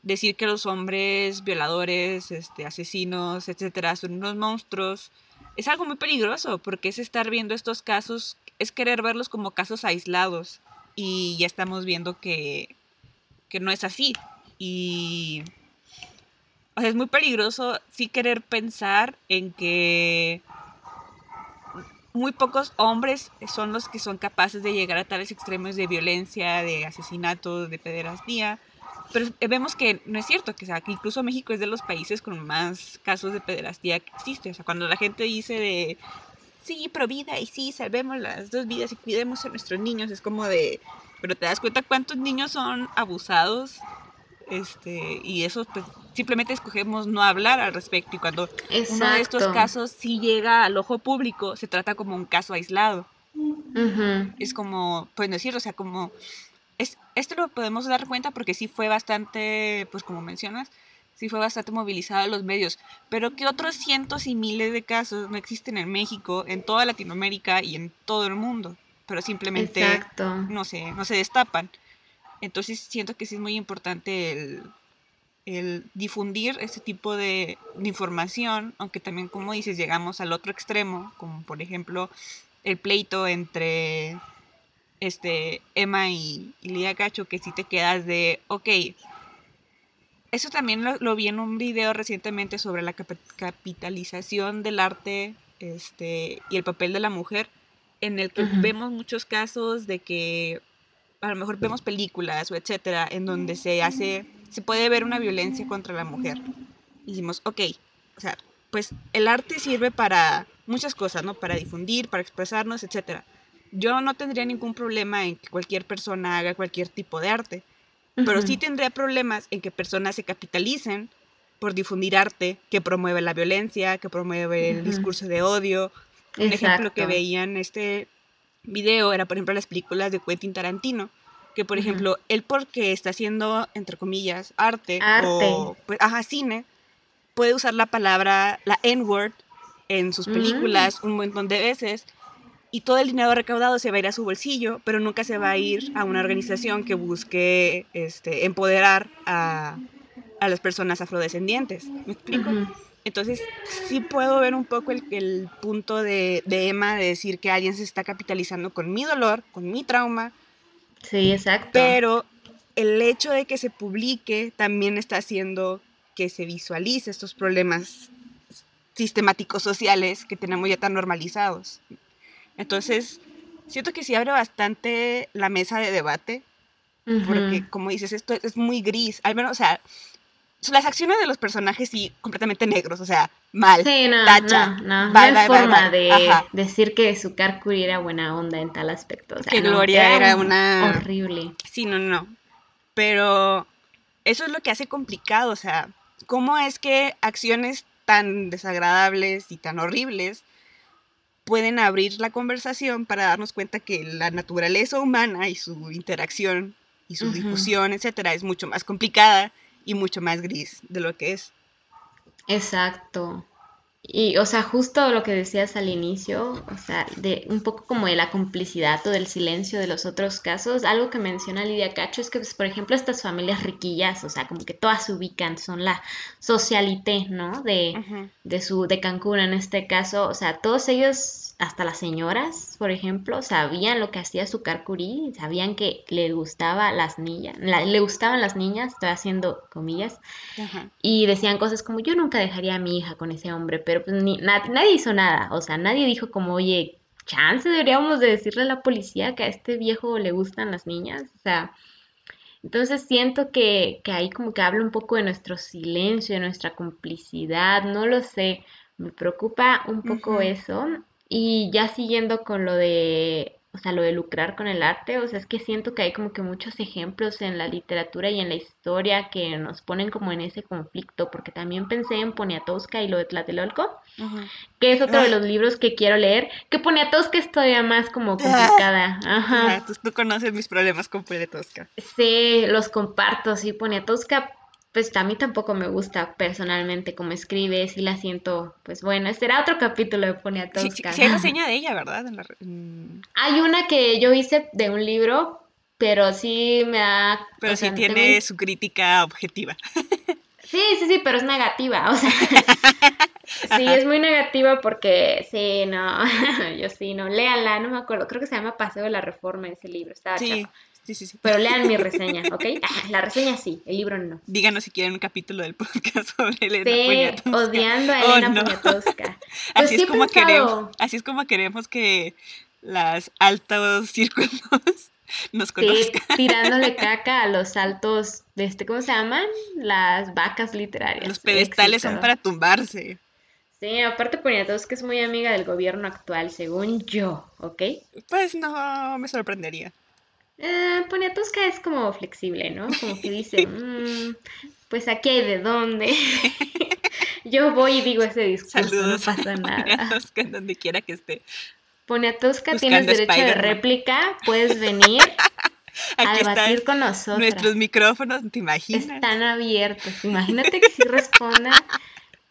decir que los hombres violadores, este, asesinos, etcétera, son unos monstruos, es algo muy peligroso porque es estar viendo estos casos, es querer verlos como casos aislados y ya estamos viendo que, que no es así. Y o sea, es muy peligroso sí querer pensar en que muy pocos hombres son los que son capaces de llegar a tales extremos de violencia, de asesinato, de pederastía. Pero vemos que no es cierto, que, sea, que incluso México es de los países con más casos de pederastía que existe. O sea, cuando la gente dice de, sí, pro vida y sí, salvemos las dos vidas y cuidemos a nuestros niños, es como de, pero te das cuenta cuántos niños son abusados este, y eso pues, simplemente escogemos no hablar al respecto y cuando uno de estos casos sí llega al ojo público se trata como un caso aislado. Es como pues no decir o sea como es, esto lo podemos dar cuenta porque sí fue bastante pues como mencionas sí fue bastante movilizado en los medios pero que otros cientos y miles de casos no existen en México en toda Latinoamérica y en todo el mundo pero simplemente no se no se destapan entonces siento que sí es muy importante el, difundir ese tipo de, información, aunque también, como dices, llegamos al otro extremo, como por ejemplo el pleito entre este, Emma y, Lidia Cacho, que si te quedas de, ok, eso también lo, vi en un video recientemente sobre la capitalización del arte este, y el papel de la mujer, en el que vemos muchos casos de que a lo mejor vemos películas o etcétera, en donde se hace, se puede ver una violencia contra la mujer. Y decimos, ok, o sea, pues el arte sirve para muchas cosas, ¿no? Para difundir, para expresarnos, etcétera. Yo no tendría ningún problema en que cualquier persona haga cualquier tipo de arte, pero sí tendría problemas en que personas se capitalicen por difundir arte que promueve la violencia, que promueve el discurso de odio. Un ejemplo que veían este video era, por ejemplo, las películas de Quentin Tarantino, que, por ejemplo, él porque está haciendo, entre comillas, arte, o, pues, ajá, cine, puede usar la palabra, la N-word, en sus películas mm. un montón de veces, y todo el dinero recaudado se va a ir a su bolsillo, pero nunca se va a ir a una organización que busque este, empoderar a, a las personas afrodescendientes. ¿Me explico? Entonces, sí puedo ver un poco el, punto de, Emma de decir que alguien se está capitalizando con mi dolor, con mi trauma. Sí, exacto. Pero el hecho de que se publique también está haciendo que se visualice estos problemas sistemáticos sociales que tenemos ya tan normalizados. Entonces, siento que sí abre bastante la mesa de debate, porque como dices, esto es muy gris, al menos, o sea, las acciones de los personajes sí completamente negros, o sea, mal. Sí, no, tacha, no, no, no hay forma de decir que su Kuri era buena onda en tal aspecto. O sea, que Gloria era, una... Horrible. Sí, no, no. Pero eso es lo que hace complicado, o sea, ¿cómo es que acciones tan desagradables y tan horribles pueden abrir la conversación para darnos cuenta que la naturaleza humana y su interacción y su difusión, etcétera, es mucho más complicada y mucho más gris de lo que es. Exacto. Y, o sea, justo lo que decías al inicio, o sea, de un poco como de la complicidad o del silencio de los otros casos, algo que menciona Lidia Cacho es que, pues, por ejemplo, estas familias riquillas, o sea, como que todas se ubican, son la socialité, ¿no? De, de su, de Cancún en este caso, o sea, todos ellos hasta las señoras, por ejemplo, sabían lo que hacía su carcurí, sabían que le gustaba las niñas, le gustaban las niñas, estoy haciendo comillas, y decían cosas como yo nunca dejaría a mi hija con ese hombre, pero pues ni, nadie hizo nada, o sea, nadie dijo como, oye, chance deberíamos de decirle a la policía que a este viejo le gustan las niñas, o sea, entonces siento que, que ahí como que habla un poco de nuestro silencio, de nuestra complicidad, no lo sé, me preocupa un poco eso y ya siguiendo con lo de, o sea, lo de lucrar con el arte, o sea, es que siento que hay como que muchos ejemplos en la literatura y en la historia que nos ponen como en ese conflicto, porque también pensé en Poniatowska y lo de Tlatelolco, que es otro de los libros que quiero leer, que Poniatowska es todavía más como complicada. Ajá. tú, conoces mis problemas con Poniatowska. Sí, los comparto, sí, Poniatowska pues a mí tampoco me gusta personalmente como escribe, sí la siento, pues bueno, este era otro capítulo de Poniatowska. Sí, sí, hay <laughs> reseña de ella, ¿verdad? Hay una que yo hice de un libro, pero sí me da... Pero sí tiene su crítica objetiva. <laughs> Sí, sí, sí, pero es negativa, o sea, <laughs> sí, es muy negativa porque, sí, no, yo sí, no, léanla, no me acuerdo, creo que se llama Paseo de la Reforma ese libro, estaba sí. Sí, sí, sí. Pero lean mi <laughs> reseña, ¿ok? La reseña sí, el libro no. Díganos si quieren un capítulo del podcast <laughs> sobre Elena sí, odiando a Elena oh, Poniatowska. <laughs> Pues así, es como queremos, así es como queremos que las altos círculos nos conozcan. Sí, tirándole caca a los altos, de este, ¿cómo se llaman? Las vacas literarias. Los pedestales son para tumbarse. Sí, aparte Poniatowska es muy amiga del gobierno actual, según yo, ¿ok? Pues no me sorprendería. Eh, Poniatowska es como flexible, ¿no? Como que dice, <laughs> mm, pues aquí hay de dónde. <laughs> Yo voy y digo ese discurso, no pasa <laughs> nada. Poniatowska, donde quiera que esté. Poniatowska, tienes derecho de réplica, puedes venir a debatir con nosotros. Nuestros micrófonos, ¿te imaginas? Están abiertos. Imagínate que si responda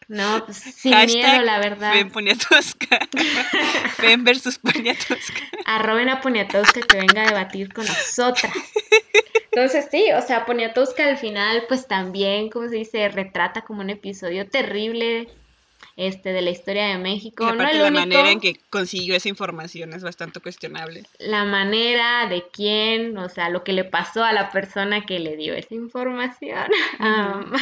no, pues sin miedo, la verdad. Fen Poniatowska. <laughs> Fen versus Poniatowska. Arroben a Poniatowska que venga a debatir con nosotras. Entonces sí, o sea, Poniatowska al final pues también, como se dice, retrata como un episodio terrible este de la historia de México. no la manera en que consiguió esa información es bastante cuestionable. La manera de quién, o sea, lo que le pasó a la persona que le dio esa información. <laughs>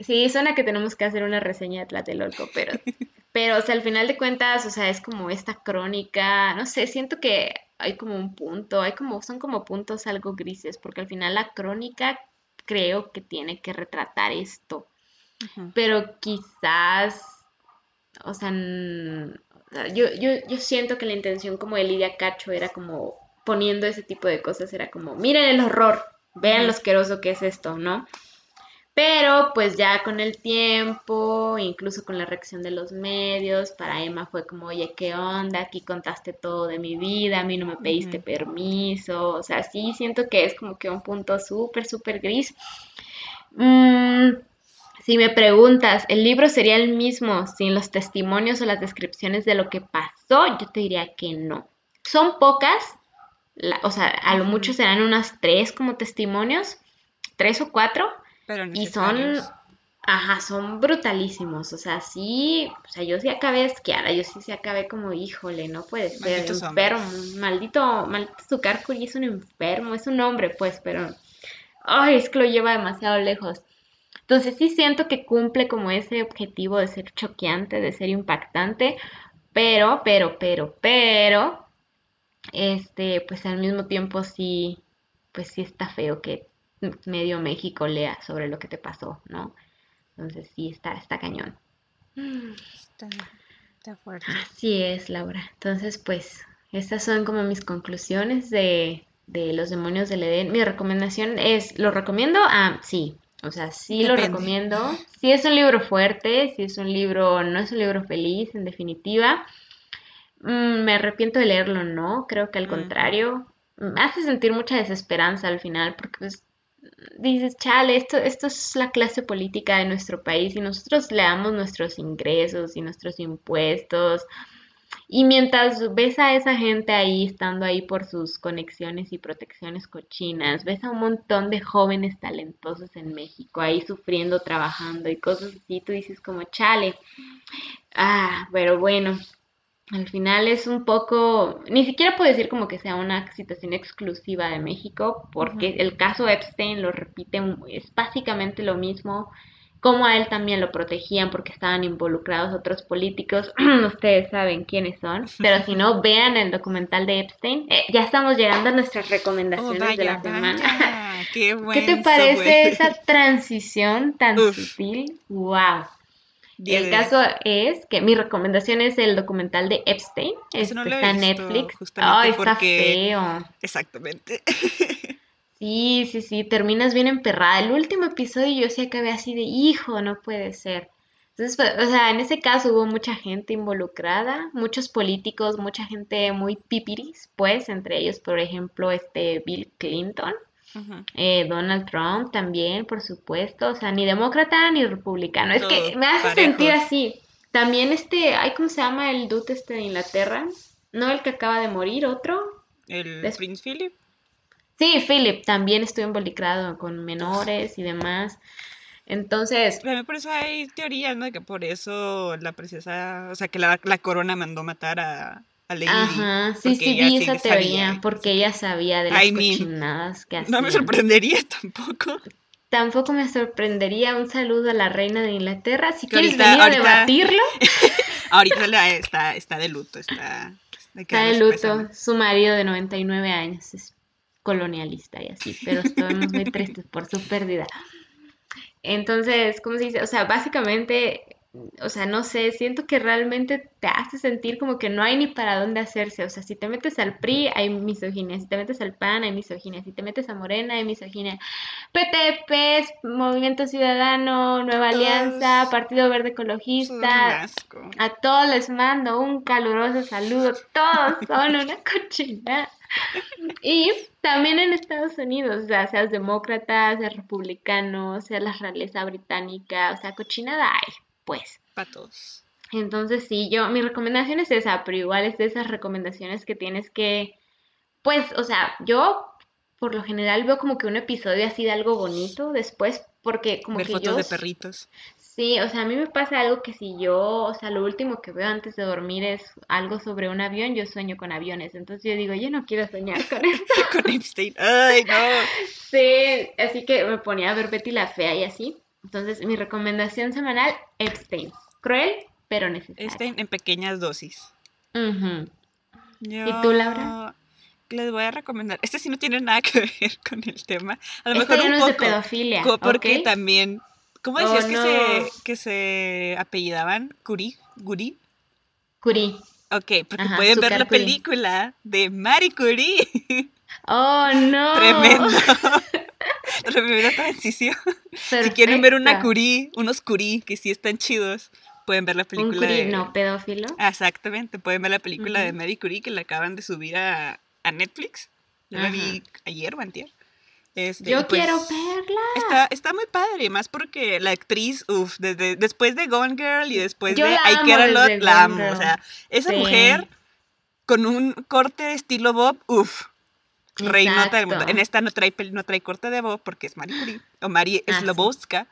Sí, suena que tenemos que hacer una reseña de Tlatelolco, pero, <laughs> pero, o sea, al final de cuentas, o sea, es como esta crónica, no sé, siento que hay como un punto, hay como, son como puntos algo grises, porque al final la crónica creo que tiene que retratar esto, pero quizás, o sea, yo, yo, yo siento que la intención como de Lidia Cacho era como poniendo ese tipo de cosas, era como, miren el horror, vean lo asqueroso que es esto, ¿no? Pero pues ya con el tiempo, incluso con la reacción de los medios, para Emma fue como, oye, ¿qué onda? Aquí contaste todo de mi vida, a mí no me pediste permiso, o sea, sí siento que es como que un punto súper, súper gris. Mm, si me preguntas, ¿el libro sería el mismo sin los testimonios o las descripciones de lo que pasó? Yo te diría que no. Son pocas, o sea, a lo mucho serán unas tres como testimonios, tres o cuatro y son, ajá, son brutalísimos. O sea, sí, o sea, yo sí acabé esquiada, yo sí se acabé como, híjole, no puede ser, enfermo, maldito, maldito Zucarcuri es un enfermo, es un hombre, pues, pero, ay, es que lo lleva demasiado lejos. Entonces sí siento que cumple como ese objetivo de ser choqueante, de ser impactante, pero, pero, pero, pero, este, pues al mismo tiempo sí, pues sí está feo que medio México lea sobre lo que te pasó, ¿no? Entonces sí, está, está cañón. Está, fuerte. Así es, Laura. Entonces, pues, estas son como mis conclusiones de, de Los Demonios del Edén. Mi recomendación es, ¿lo recomiendo? Ah, sí. O sea, sí lo recomiendo. Sí es un libro fuerte, sí es un libro, no es un libro feliz, en definitiva. Mm, me arrepiento de leerlo, no. Creo que al contrario, me hace sentir mucha desesperanza al final, porque pues dices, chale, esto, esto es la clase política de nuestro país y nosotros le damos nuestros ingresos y nuestros impuestos. Y mientras ves a esa gente ahí, estando ahí por sus conexiones y protecciones cochinas, ves a un montón de jóvenes talentosos en México ahí sufriendo, trabajando y cosas así, tú dices como, chale, ah, pero bueno, al final es un poco, ni siquiera puedo decir como que sea una situación exclusiva de México, porque el caso Epstein lo repite, es básicamente lo mismo, como a él también lo protegían porque estaban involucrados otros políticos, <clears throat> ustedes saben quiénes son, <laughs> pero si no, vean el documental de Epstein. Eh, ya estamos llegando a nuestras recomendaciones oh, de la semana. Qué, <laughs> ¿Qué te parece esa transición tan sutil? ¡Wow! El caso es que mi recomendación es el documental de Epstein. Este, está en Netflix. Ay, está feo. Exactamente. Sí, sí, sí, terminas bien emperrada. El último episodio yo sí acabé así de, hijo, no puede ser. Entonces, pues, o sea, en ese caso hubo mucha gente involucrada, muchos políticos, mucha gente muy pipiris, pues, entre ellos, por ejemplo, este Bill Clinton. Eh, Donald Trump también, por supuesto, o sea, ni demócrata ni republicano. Es que me hace sentir así. También este, ay, ¿cómo se llama el dude este de Inglaterra? ¿No el que acaba de morir, otro? ¿El Prince Philip? Sí, Philip también estuvo involucrado con menores y demás. Entonces. por eso hay teorías, ¿no? Que por eso la princesa, o sea, que la, corona mandó matar a, a Lady Ajá, sí, sí, vi esa teoría, porque ella sabía de las cochinadas que hacía. No me sorprendería <laughs> tampoco. Tampoco me sorprendería un saludo a la reina de Inglaterra. Si quieres venir a debatirlo. <laughs> ahorita está, está de luto, está... Está de luto. Su marido de 99 años es colonialista y así, pero estamos muy tristes por su pérdida. Entonces, ¿cómo se dice? O sea, básicamente o sea, no sé, siento que realmente te hace sentir como que no hay ni para dónde hacerse. O sea, si te metes al PRI, hay misoginia. Si te metes al PAN, hay misoginia. Si te metes a Morena, hay misoginia. PTP, Movimiento Ciudadano, Nueva Alianza, Partido Verde Ecologista. A todos les mando un caluroso saludo. Todos <laughs> son una cochina. Y también en Estados Unidos, o sea, seas demócrata, seas republicano, sea la realeza británica, o sea, cochinada hay pues. Para todos. Entonces, sí, yo, mi recomendación es esa, pero igual es de esas recomendaciones que tienes que, pues, o sea, yo por lo general veo como que un episodio así de algo bonito después, porque como Ver que fotos de perritos. Sí, o sea, a mí me pasa algo que si yo, o sea, lo último que veo antes de dormir es algo sobre un avión, yo sueño con aviones, entonces yo digo, yo no quiero soñar con <laughs> esto. con Epstein, ay, no. <laughs> Sí, así que me ponía a ver Betty la Fea y así. Entonces, mi recomendación semanal, Epstein. Cruel, pero necesario. Epstein en pequeñas dosis. ¿Y tú, Laura? Les voy a recomendar. Este sí no tiene nada que <laughs> ver con el tema. A lo este mejor un poco. Es de pedofilia. Porque también. ¿Cómo decías oh, que, se, que se apellidaban? ¿Curí? ¿Gurí? Curí. Ok, porque pueden ver la película de Marie Curie. <laughs> Oh, no. Tremendo. <laughs> <laughs> primera transición. Si quieren ver una curí, unos curí que sí están chidos, pueden ver la película. Un curí, no pedófilo. Exactamente, pueden ver la película de Mary Curie que la acaban de subir a, a Netflix. Yo la vi ayer o antier. Este, Yo pues, quiero verla. Está, está muy padre, más porque la actriz, uff, desde, después de Gone Girl y después de I Care a Lot, la amo. O sea, esa mujer con un corte de estilo Bob, uff, reinota del mundo. En esta no trae, no trae corte de voz porque es Marie Curie, o Marie ah, Slobowska,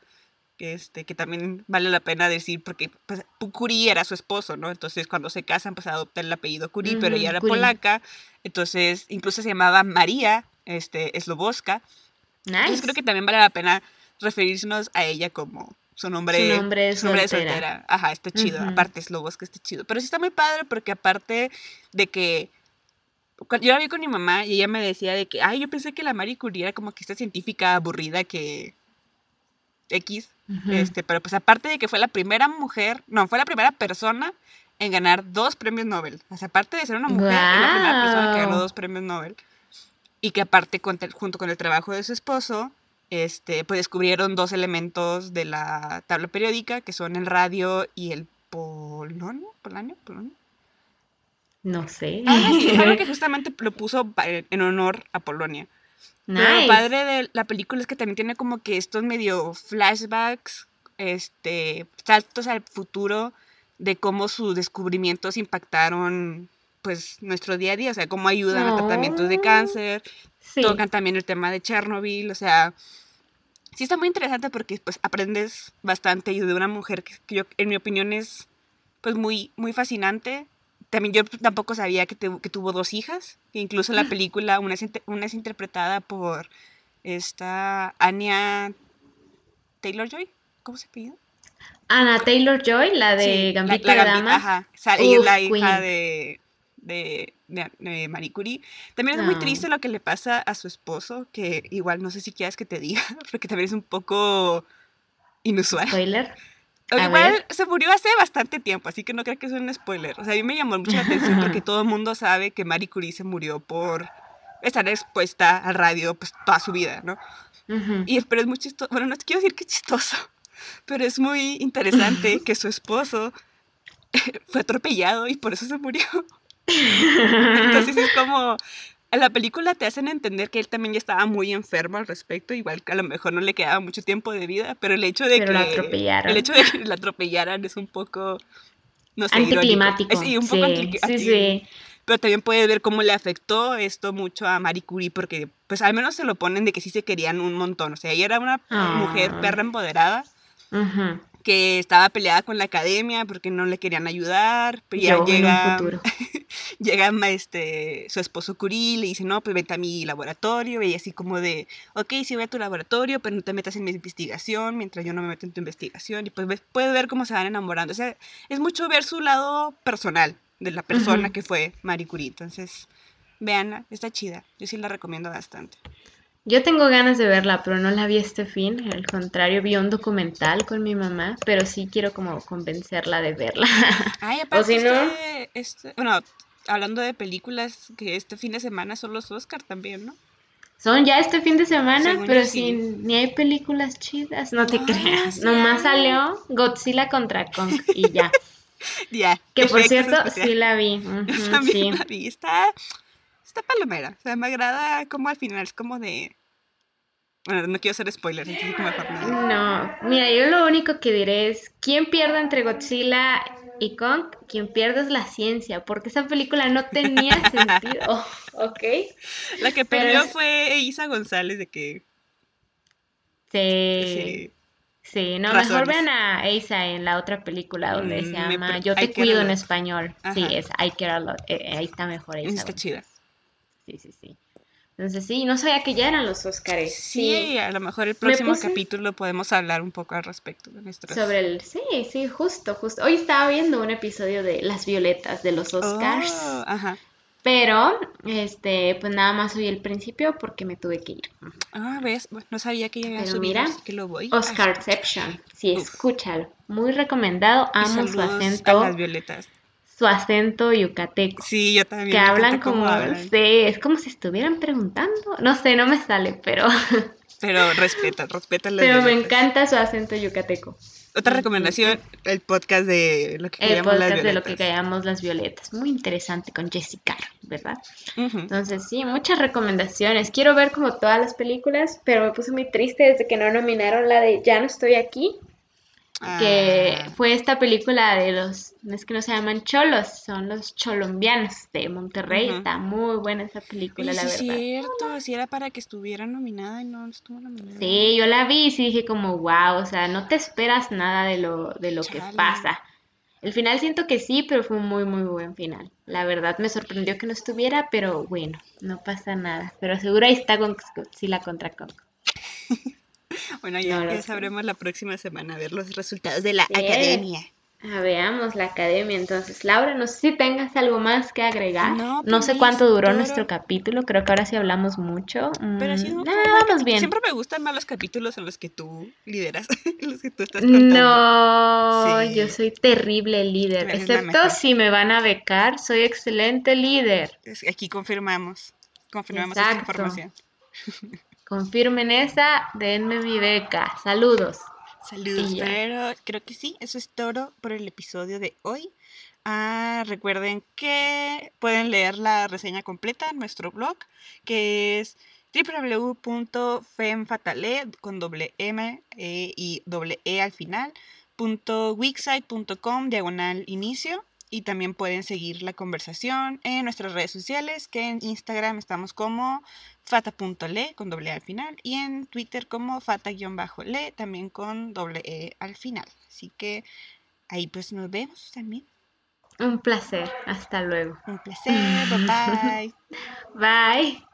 que, este, que también vale la pena decir porque pues, Curie era su esposo, ¿no? Entonces cuando se casan pues adopta el apellido Curie, pero ella era polaca, entonces incluso se llamaba María este, Slobowska. Entonces creo que también vale la pena referirnos a ella como su nombre, su nombre es soltera. Ajá, está chido. Aparte, Slobowska está chido. Pero sí está muy padre porque aparte de que yo la vi con mi mamá y ella me decía de que, ay, yo pensé que la Marie Curie era como que esta científica aburrida que X, este, pero pues aparte de que fue la primera mujer, no, fue la primera persona en ganar dos premios Nobel. O sea, aparte de ser una mujer, fue la primera persona que ganó dos premios Nobel. Y que aparte, junto con el trabajo de su esposo, este, pues descubrieron dos elementos de la tabla periódica, que son el radio y el polonio, polonio, polonio. No sé. Ah, sí, algo que <laughs> justamente lo puso en honor a Polonia. Pero lo padre de la película es que también tiene como que estos medio flashbacks, este, saltos al futuro de cómo sus descubrimientos impactaron pues nuestro día a día, o sea, cómo ayudan a tratamientos de cáncer, tocan también el tema de Chernobyl, o sea, sí está muy interesante porque pues aprendes bastante y de una mujer que yo, en mi opinión es pues muy, muy fascinante, también yo tampoco sabía que, que tuvo dos hijas, incluso en la <laughs> película una es, una es interpretada por esta Anya Taylor-Joy, ¿cómo se pide? Ana Taylor-Joy, la de Gambito de Dama. Ajá, y es la hija de, de, de, Marie Curie. También es muy triste lo que le pasa a su esposo, que igual no sé si quieres que te diga, <laughs> porque también es un poco inusual. Spoiler. Igual se murió hace bastante tiempo, así que no creo que sea un spoiler. O sea, a mí me llamó mucho la atención porque todo el mundo sabe que Marie Curie se murió por estar expuesta al radio pues toda su vida, ¿no? Y pero es muy chistoso, bueno, no te quiero decir que chistoso, pero es muy interesante <laughs> que su esposo <laughs> fue atropellado y por eso se murió. <laughs> Entonces es como, en la película te hacen entender que él también ya estaba muy enfermo al respecto, igual que a lo mejor no le quedaba mucho tiempo de vida, pero el hecho de que el hecho de que lo atropellaran es un poco no sé, anticlimático. Sí, un poco sí, sí, sí. pero también puedes ver cómo le afectó esto mucho a Marie Curie, porque pues al menos se lo ponen de que sí se querían un montón, o sea, ella era una mujer Ah. perra empoderada, Ujú. que estaba peleada con la academia porque no le querían ayudar, pero ya Yo llega. <laughs> llega este, su esposo Curie, le dice, no, pues vete a mi laboratorio, y así como de, ok, sí voy a tu laboratorio, pero no te metas en mi investigación mientras yo no me meto en tu investigación, y pues ves- puedes ver cómo se van enamorando, o sea, es mucho ver su lado personal de la persona que fue Marie Curie, entonces, véanla, está chida, yo sí la recomiendo bastante. Yo tengo ganas de verla, pero no la vi este fin. Al contrario, vi un documental con mi mamá, pero sí quiero como convencerla de verla. Ay, <laughs> aparte, si no- este- este- bueno, hablando de películas, que este fin de semana son los Oscar también, ¿no? Son ya este fin de semana, Según pero yo, sí. si ni hay películas chidas, no te creas. sí Nomás salió Godzilla contra Kong y ya. <laughs> Ya. Que por cierto, sí la vi. <laughs> También sí. la vi. Está, está palomera. O sea, me agrada como al final es como de. Bueno, no quiero hacer spoilers, entonces mejor no. No, mira, yo lo único que diré es, ¿quién pierde entre Godzilla y Kong? Quien pierde es la ciencia, porque esa película no tenía <laughs> sentido, ¿ok? La que perdió fue Isa González de que. Sí, sí, sí, no, mejor vean a Asa en la otra película donde se Mm, me llama Yo te cuido en español. Sí, es I Care a Lot. Eh, ahí está mejor Asa. está chida. Sí, sí, sí. Entonces sí, no sabía que ya eran los Óscares. Sí, a lo mejor el próximo puse- capítulo podemos hablar un poco al respecto de nuestros. Sobre el, sí, sí, justo, justo. Hoy estaba viendo un episodio de Las Violetas de los Oscars, Oh, ajá. pero este, pues nada más oí el principio porque me tuve que ir. Ah, ves, Bueno, no sabía que ya había Pero subido, mira, así que lo voy. a Oscarception, sí, Uf. escúchalo. Muy recomendado, amo su saludos a acento, las violetas. Su acento yucateco. Sí, yo también. Que hablan como, hablan. sí, es como si estuvieran preguntando. No sé, no me sale, pero, <laughs> Pero respeta, respeta pero me violetas. encanta su acento yucateco. Otra recomendación, el podcast de lo que El llamamos las podcast de lo que violetas. callamos las violetas. Muy interesante con Jessica, ¿verdad? Entonces, sí, muchas recomendaciones. Quiero ver como todas las películas, pero me puse muy triste desde que no nominaron la de Ya no estoy aquí, que Ah, fue esta película de los, no es que no se llaman cholos, son los cholombianos de Monterrey. Está muy buena esa película, la sí es verdad. cierto, si era para que estuviera nominada y no estuvo nominada. Sí, yo la vi y sí dije como, wow, o sea, no te esperas nada de lo, de lo que pasa. El final siento que sí, pero fue un muy, muy buen final. La verdad me sorprendió que no estuviera, pero bueno, no pasa nada. Pero seguro ahí está con Godzilla contra Kong. <laughs> Bueno, ya, No sé. sabremos la próxima semana a ver los resultados de la Sí. academia. Ah, veamos la academia entonces. Laura, no sé si tengas algo más que agregar. No, No sé pues, cuánto duró nuestro capítulo, creo que ahora sí hablamos mucho. Pero Mm, vamos bien. Siempre me gustan más los capítulos en los que tú lideras, <laughs> los que tú estás contando. No, Sí. yo soy terrible líder, Eres excepto si me van a becar, soy excelente líder. Aquí confirmamos, confirmamos esta información. <laughs> Confirmen esa, denme mi beca. Saludos. Saludos, pero creo que sí, eso es todo por el episodio de hoy. Ah, recuerden que pueden leer la reseña completa en nuestro blog, que es www.femfatale con doble M eh, y doble E al final, wixsite.com diagonal inicio. Y también pueden seguir la conversación en nuestras redes sociales, que en Instagram estamos como fata.le con doble E al final y en Twitter como fata-le también con doble E al final. Así que ahí pues nos vemos también. Un placer. Hasta luego. Un placer, <laughs> bye bye. Bye.